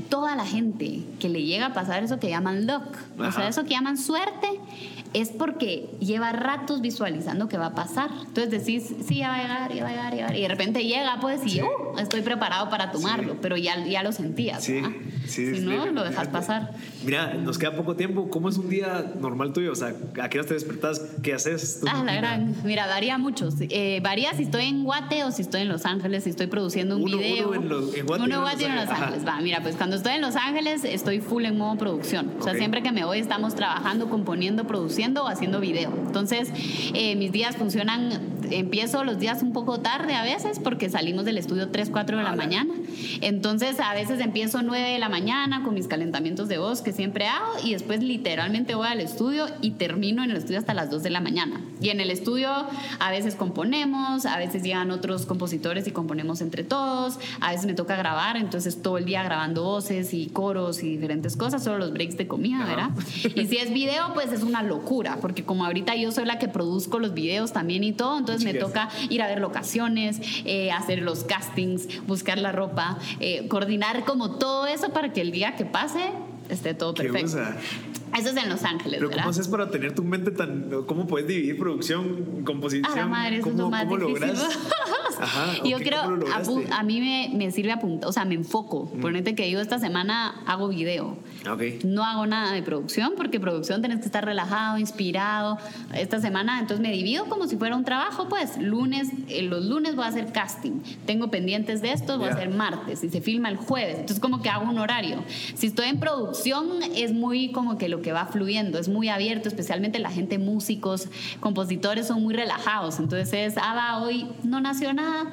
toda la gente que le llega a pasar eso que llaman luck, o sea, Ajá. eso que llaman suerte, es porque lleva ratos visualizando que va a pasar. Entonces decís, sí, ya va a llegar, ya va a llegar, ya va a llegar. Y de repente llega, pues, y Sí. "Uh, estoy preparado para tomarlo, Sí. pero ya, ya lo sentías. Sí, ¿verdad? sí, si no, lo dejas pasar. Mira, nos queda poco tiempo. ¿Cómo es un día normal tuyo? O sea, ¿a qué hora te despertás? ¿Qué haces? ¿Tu Ah, la gran. Mira, varía mucho. Eh, varía si estoy en Guate o si estoy en Los Ángeles, si estoy produciendo un Uno- video. uno en lo- en Guate y Uno en Guate y en Los Ángeles. Ángeles. Va, mira, pues cuando estoy en Los Ángeles, estoy estoy full en modo producción. O sea, siempre que me voy estamos trabajando, componiendo, produciendo o haciendo video. Entonces, eh, mis días funcionan, empiezo los días un poco tarde a veces porque salimos del estudio 3, 4 de la mañana. Entonces, a veces empiezo 9 de la mañana con mis calentamientos de voz que siempre hago y después literalmente voy al estudio y termino en el estudio hasta las 2 de la mañana. Y en el estudio a veces componemos, a veces llegan otros compositores y componemos entre todos, a veces me toca grabar, entonces todo el día grabando voces y coros y diferentes cosas, solo los breaks de comida, Ajá. ¿verdad? Y si es video, pues es una locura, porque como ahorita yo soy la que produzco los videos también y todo, entonces me toca ir a ver locaciones, eh, hacer los castings, buscar la ropa, eh, coordinar como todo eso para que el día que pase esté todo ¿Qué perfecto. usa? Eso es en Los Ángeles, Pero ¿verdad? ¿cómo haces para tener tu mente tan... ¿Cómo puedes dividir producción, composición? A la madre, eso es ¿Cómo, lo más cómo difícil. logras? Ajá, yo creo, ¿cómo lo a, a mí me, me sirve apuntar, o sea, me enfoco. Mm. Ponete que yo esta semana hago video. Ok. No hago nada de producción porque producción tenés que estar relajado, inspirado. Esta semana entonces me divido como si fuera un trabajo, pues lunes, eh, los lunes voy a hacer casting. Tengo pendientes de esto, voy a hacer martes y se filma el jueves. Entonces como que hago un horario. Si estoy en producción es muy como que lo que va fluyendo, es muy abierto, especialmente la gente músicos, compositores son muy relajados. Entonces es, ah, va, hoy no nació nada.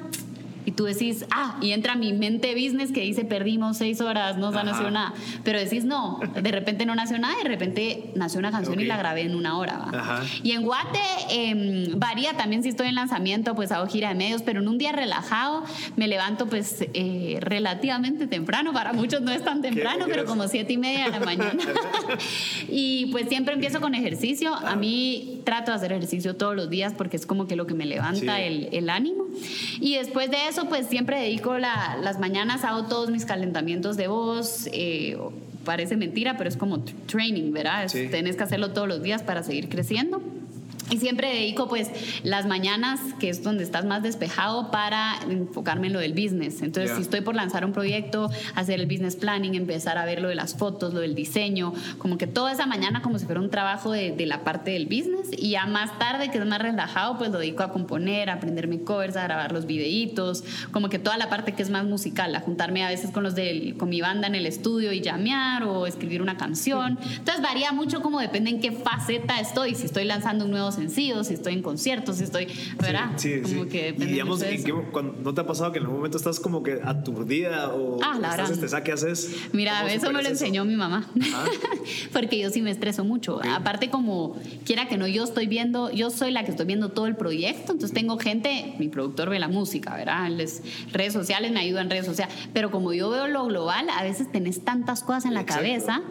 Y tú decís, ah, y entra mi mente business que dice, perdimos seis horas, no Ajá. nació nada. Pero decís, no, de repente no nació nada, de repente nació una canción y la grabé en una hora. ¿va? Ajá. Y en Guate em, varía también si estoy en lanzamiento, pues hago gira de medios, pero en un día relajado me levanto pues eh, relativamente temprano, para muchos no es tan temprano, pero como siete y media de la mañana. y pues siempre empiezo con ejercicio. A mí trato de hacer ejercicio todos los días porque es como que lo que me levanta Sí. el, el ánimo. Y después de eso, pues siempre dedico la- las mañanas, hago todos mis calentamientos de voz. eh, parece mentira, pero es como training, ¿verdad? Sí. Tenés que hacerlo todos los días para seguir creciendo. Y siempre dedico pues las mañanas, que es donde estás más despejado, para enfocarme en lo del business. Entonces, Ya. si estoy por lanzar un proyecto, hacer el business planning, empezar a ver lo de las fotos, lo del diseño, como que toda esa mañana como si fuera un trabajo de, de la parte del business. Y ya más tarde, que es más relajado, pues lo dedico a componer, a aprenderme covers, a grabar los videitos, como que toda la parte que es más musical, a juntarme a veces con los del, con mi banda en el estudio y llamear o escribir una canción. Entonces varía mucho como depende en qué faceta estoy, si estoy lanzando un nuevo sencillo, si estoy en conciertos, si estoy, ¿verdad? Sí, sí, como sí. que y digamos, de ¿en cuando- ¿no te ha pasado que en algún momento estás como que aturdida o Ah, la estás estresada? ¿Qué haces? Mira, ¿Cómo eso me lo enseñó mi mamá. Ah. Porque yo sí me estreso mucho. Aparte, como quiera que no, yo estoy viendo, yo soy la que estoy viendo todo el proyecto. Entonces tengo gente, mi productor ve la música, ¿verdad? Les, redes sociales me ayudan redes sociales. Pero como yo veo lo global, a veces tenés tantas cosas en la Exacto. cabeza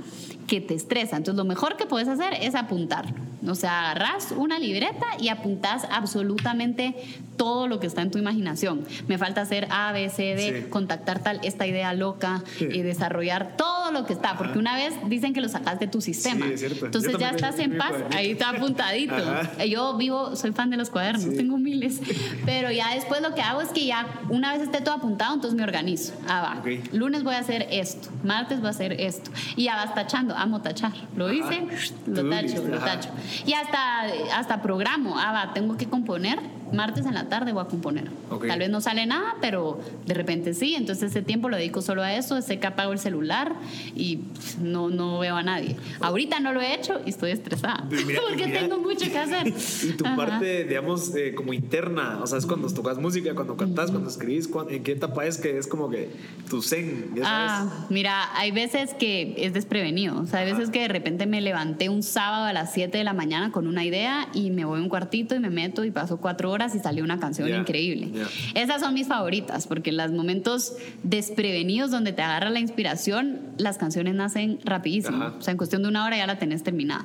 que te estresa. Entonces lo mejor que puedes hacer es apuntarlo. O sea, agarrás una libreta y apuntás absolutamente todo lo que está en tu imaginación. Me falta hacer A, B, C, D, Sí. contactar tal, esta idea loca Sí. y desarrollar todo lo que está, porque una vez dicen que lo sacas de tu sistema. Sí, es cierto. Entonces ya estás en paz, cuadernito. ahí está apuntadito. Ajá. Yo vivo, soy fan de los cuadernos, Sí. tengo miles, pero ya después lo que hago es que ya una vez esté todo apuntado, entonces me organizo. Ah, va. Ok. Lunes voy a hacer esto, martes voy a hacer esto. Y ya vas tachando, amo tachar. Lo Ajá. hice, lo tacho, lo ajá. tacho. Y hasta, hasta programo, ah, va, tengo que componer, martes en la tarde voy a componer. Tal vez no sale nada, pero de repente sí, entonces ese tiempo lo dedico solo a eso, sé que apago el celular y pues, no, no veo a nadie. Ahorita no lo he hecho y estoy estresada, mira, porque mira. tengo mucho que hacer. Y tu Ajá. parte, digamos, eh, como interna, o sea, es cuando tocas música, cuando cantas, cuando escribís, cuan- ¿en qué etapa es que es como que tu zen? Ya sabes. Ah, mira, hay veces que es desprevenido. O sea, hay veces que de repente me levanté un sábado a las 7 de la mañana con una idea y me voy a un cuartito y me meto y paso cuatro horas y salió una canción Ya, increíble. ya. Esas son mis favoritas porque en los momentos desprevenidos donde te agarra la inspiración, las canciones nacen rapidísimo. Ajá. O sea, en cuestión de una hora ya la tenés terminada.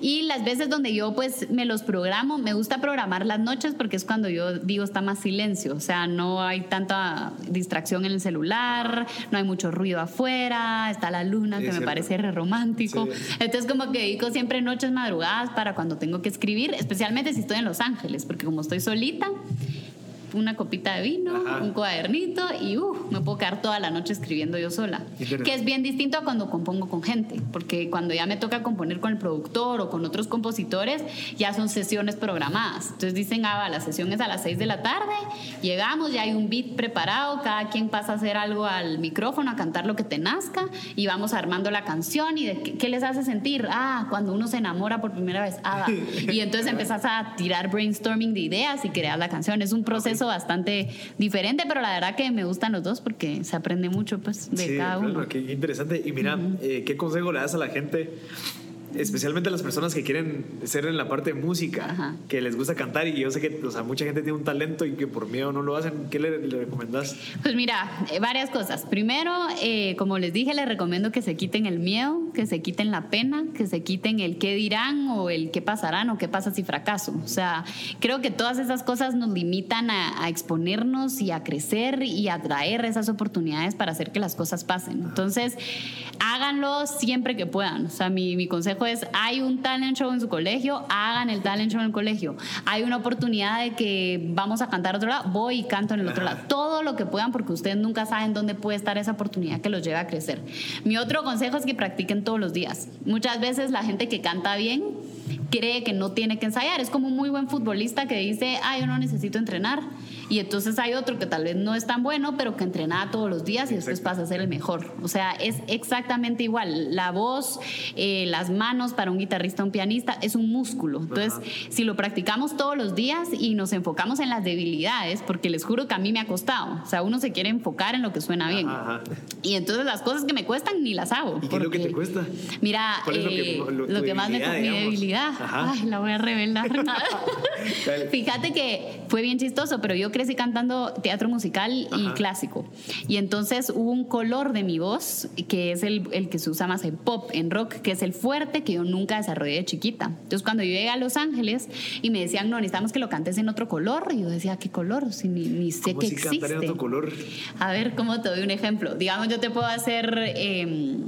Y las veces donde yo pues me los programo, me gusta programar las noches porque es cuando yo digo está más silencio, o sea, no hay tanta distracción en el celular, no hay mucho ruido afuera, está la luna Sí, que me parece re romántico. Sí. Entonces como que dedico siempre noches madrugadas para cuando tengo que escribir, especialmente si estoy en Los Ángeles, porque como estoy solita, una copita de vino, un cuadernito y uh, me puedo quedar toda la noche escribiendo yo sola. Que es bien distinto a cuando compongo con gente, porque cuando ya me toca componer con el productor o con otros compositores, ya son sesiones programadas. Entonces dicen, ah, la sesión es a las 6 de la tarde, llegamos, ya hay un beat preparado, cada quien pasa a hacer algo al micrófono, a cantar lo que te nazca y vamos armando la canción y de qué, les hace sentir. Ah, cuando uno se enamora por primera vez, ah, y entonces empezás a tirar brainstorming de ideas y crear la canción. Es un proceso bastante diferente, pero la verdad que me gustan los dos porque se aprende mucho pues de cada uno. qué interesante. Y mira, eh, ¿qué consejo le das a la gente? Especialmente a las personas que quieren ser en la parte de música, que les gusta cantar y yo sé que o sea, mucha gente tiene un talento y que por miedo no lo hacen, ¿qué le, le recomendás? Pues mira, eh, varias cosas. Primero, eh, como les dije, les recomiendo que se quiten el miedo, que se quiten la pena, que se quiten el qué dirán o el qué pasarán o qué pasa si fracaso. O sea, creo que todas esas cosas nos limitan a, a exponernos y a crecer y a traer esas oportunidades para hacer que las cosas pasen. Entonces, háganlo siempre que puedan. O sea, mi, mi consejo pues hay un talent show en su colegio, hagan el talent show en el colegio. Hay una oportunidad de que vamos a cantar otro lado, voy y canto en el otro lado. Todo lo que puedan porque ustedes nunca saben dónde puede estar esa oportunidad que los lleve a crecer. Mi otro consejo es que practiquen todos los días. Muchas veces la gente que canta bien cree que no tiene que ensayar. Es como un muy buen futbolista que dice, ah, yo no necesito entrenar. Y entonces hay otro que tal vez no es tan bueno, pero que entrena todos los días y después pasa a ser el mejor. O sea, es exactamente igual. La voz, eh, las manos para un guitarrista, un pianista, es un músculo. Entonces, si lo practicamos todos los días y nos enfocamos en las debilidades, porque les juro que a mí me ha costado. O sea, uno se quiere enfocar en lo que suena bien. Y entonces las cosas que me cuestan ni las hago. ¿Y qué es lo que te cuesta? Mira, lo, que, eh, lo, que, más me cuesta mi debilidad. Ay, la voy a revelar. Fíjate que fue bien chistoso, pero yo creo crecí cantando teatro musical y clásico. Y entonces hubo un color de mi voz que es el, el, que se usa más en pop, en rock, que es el fuerte que yo nunca desarrollé de chiquita. Entonces cuando yo llegué a Los Ángeles y me decían, no, necesitamos que lo cantes en otro color, y yo decía, ¿qué color? Si ni, ni sé que si existe. En otro color? A ver, ¿cómo te doy un ejemplo? Digamos, yo te puedo hacer... Eh,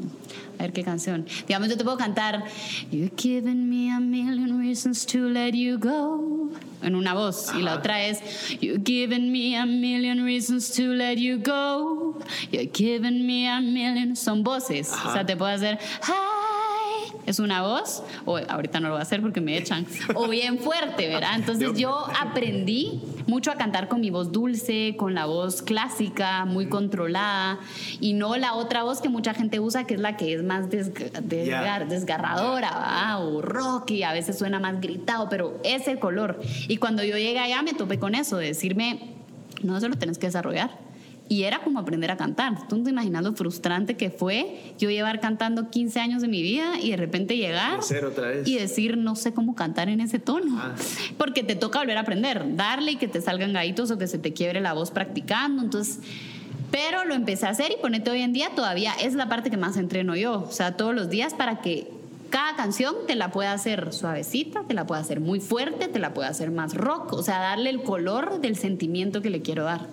a ver qué canción. Digamos, yo te puedo cantar You've given me a million reasons to let you go. En una voz. Y la otra es You've given me a million reasons to let you go. You've given me a million. Son voces. O sea, te puedo hacer es una voz, o ahorita no lo voy a hacer porque me echan, o bien fuerte, ¿verdad? Entonces yo aprendí mucho a cantar con mi voz dulce, con la voz clásica, muy controlada, y no la otra voz que mucha gente usa, que es la que es más desgarradora, o rocky, a veces suena más gritado, pero ese color. Y cuando yo llegué allá me topé con eso, de decirme, no, eso lo tienes que desarrollar y era como aprender a cantar. Tú no te imaginas lo frustrante que fue yo llevar cantando 15 años de mi vida y de repente llegar y decir no sé cómo cantar en ese tono. Ah. Porque te toca volver a aprender, darle y que te salgan gaitos o que se te quiebre la voz practicando. Entonces, pero lo empecé a hacer y ponete hoy en día todavía es la parte que más entreno yo. O sea, todos los días para que cada canción te la pueda hacer suavecita, te la pueda hacer muy fuerte, te la pueda hacer más rock, o sea, darle el color del sentimiento que le quiero dar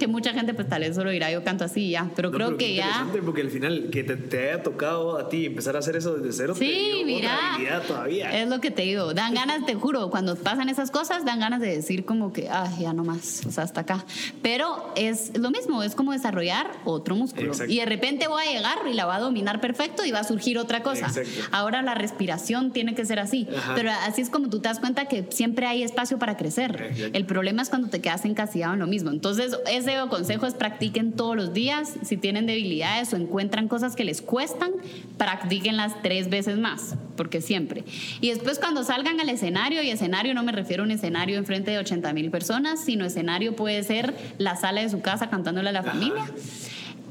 que mucha gente pues tal vez solo dirá yo canto así ya, pero creo que ya... porque al final que te, haya tocado a ti empezar a hacer eso desde cero, sí, mira, todavía. Es lo que te digo, dan ganas, te juro, cuando pasan esas cosas dan ganas de decir como que, ay, ya no más, o sea, hasta acá. Pero es lo mismo, es como desarrollar otro músculo. Y de repente voy a llegar y la va a dominar perfecto y va a surgir otra cosa. Ahora la respiración tiene que ser así, pero así es como tú te das cuenta que siempre hay espacio para crecer. El problema es cuando te quedas encasillado en lo mismo. Entonces, ese consejo es practiquen todos los días. Si tienen debilidades o encuentran cosas que les cuestan, practíquenlas tres veces más, porque siempre. Y después cuando salgan al escenario, y escenario no me refiero a un escenario enfrente de 80 mil personas, sino escenario puede ser la sala de su casa cantándole a la familia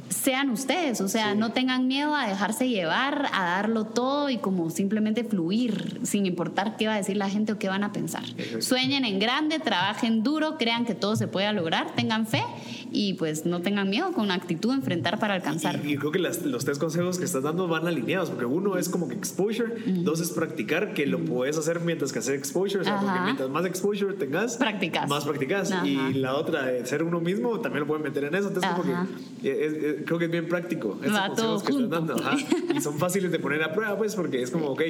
sean ustedes, o sea, no tengan miedo a dejarse llevar, a darlo todo y como simplemente fluir, sin importar qué va a decir la gente o qué van a pensar. Sueñen en grande, trabajen duro, crean que todo se puede lograr, tengan fe y pues no tengan miedo, con actitud enfrentar para alcanzar. Y, creo que los tres consejos que estás dando van alineados, porque uno es como que exposure, dos es practicar, que lo puedes hacer mientras que hacer exposure, o sea, porque mientras más exposure tengas, practicas. más practicas. Y la otra, de ser uno mismo, también lo pueden meter en eso. Entonces, como que creo que es bien práctico. Va todo que estás dando. Y son fáciles de poner a prueba, pues, porque es como, ok,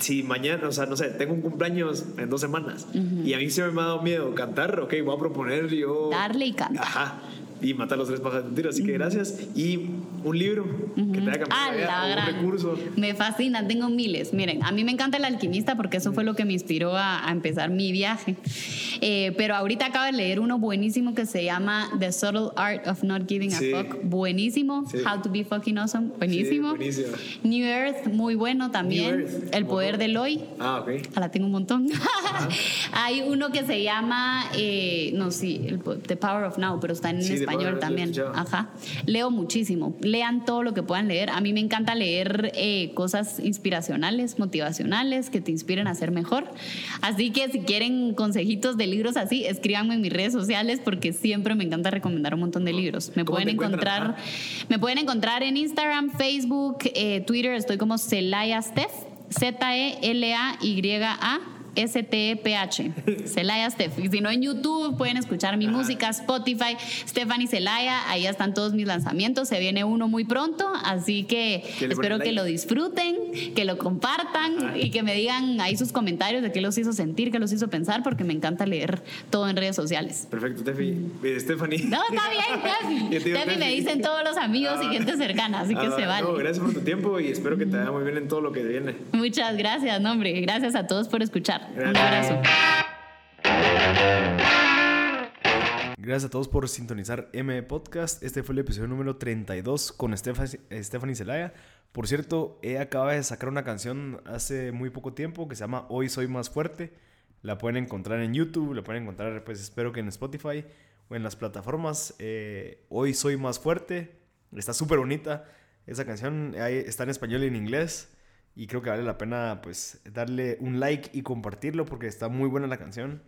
si mañana, o sea, no sé, tengo un cumpleaños en dos semanas y a mí se me ha dado miedo cantar, ok, voy a proponer yo. Darle y cantar. Ajá y matar los tres pájaros de un tiro. Así que gracias. Y un libro que te haga cambiar un recurso. Me fascina, tengo miles. Miren, a mí me encanta El Alquimista porque eso fue lo que me inspiró a, empezar mi viaje. Eh, pero ahorita acabo de leer uno buenísimo que se llama The Subtle Art of Not Giving a Fuck. Buenísimo. How to Be Fucking Awesome. Buenísimo. buenísimo. New Earth, muy bueno también. El Poder del Hoy. Ah, ok. la tengo un montón. Hay uno que se llama, eh, no, sí, The Power of Now, pero está en español también. Ajá. Leo muchísimo. Lean todo lo que puedan leer. A mí me encanta leer eh, cosas inspiracionales, motivacionales, que te inspiren a ser mejor. Así que si quieren consejitos de libros así, escríbanme en mis redes sociales porque siempre me encanta recomendar un montón de libros. Me pueden encontrar, me pueden encontrar en Instagram, Facebook, eh, Twitter. Estoy como Celaya Steph. Z-E-L-A-Y-A STPH, Celaya Steph. Y si no en YouTube, pueden escuchar mi música, Spotify, Stephanie Celaya. Ahí están todos mis lanzamientos. Se viene uno muy pronto, así que espero que lo disfruten, que lo compartan y que me digan ahí sus comentarios de qué los hizo sentir, qué los hizo pensar, porque me encanta leer todo en redes sociales. Perfecto, Tefi. Eh, Stephanie. No, está bien, Tefi. Tefi me dicen todos los amigos y ah. gente cercana, así que ah, se vale. gracias por tu tiempo y espero que te vaya muy bien en todo lo que viene. Muchas gracias, nombre. Gracias a todos por escuchar. Un abrazo. Gracias a todos por sintonizar M Podcast. Este fue el episodio número 32 con Stephanie Zelaya. Por cierto, ella acaba de sacar una canción hace muy poco tiempo que se llama Hoy Soy Más Fuerte. La pueden encontrar en YouTube, la pueden encontrar, pues espero que en Spotify o en las plataformas. Eh, Hoy Soy Más Fuerte. Está súper bonita. Esa canción está en español y en inglés. Y creo que vale la pena pues darle un like y compartirlo porque está muy buena la canción.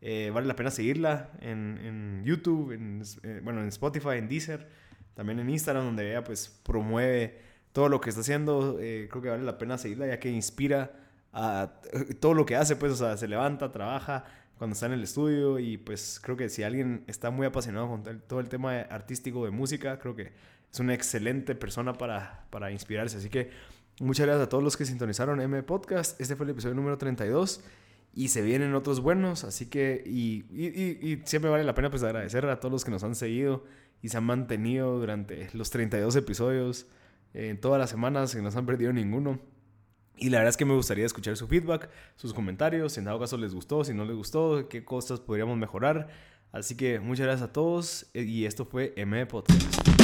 Eh, vale la pena seguirla en, en YouTube, en, eh, bueno, en Spotify, en Deezer, también en Instagram, donde ella pues promueve todo lo que está haciendo. Eh, creo que vale la pena seguirla ya que inspira a todo lo que hace, pues, o sea, se levanta, trabaja cuando está en el estudio y pues creo que si alguien está muy apasionado con todo el tema artístico de música, creo que es una excelente persona para, para inspirarse. Así que Muchas gracias a todos los que sintonizaron M Podcast. Este fue el episodio número 32 y se vienen otros buenos, así que y, siempre vale la pena pues agradecer a todos los que nos han seguido y se han mantenido durante los 32 episodios, en eh, todas las semanas, que no se han perdido ninguno. Y la verdad es que me gustaría escuchar su feedback, sus comentarios, si en dado caso les gustó, si no les gustó, qué cosas podríamos mejorar. Así que muchas gracias a todos y esto fue M Podcast.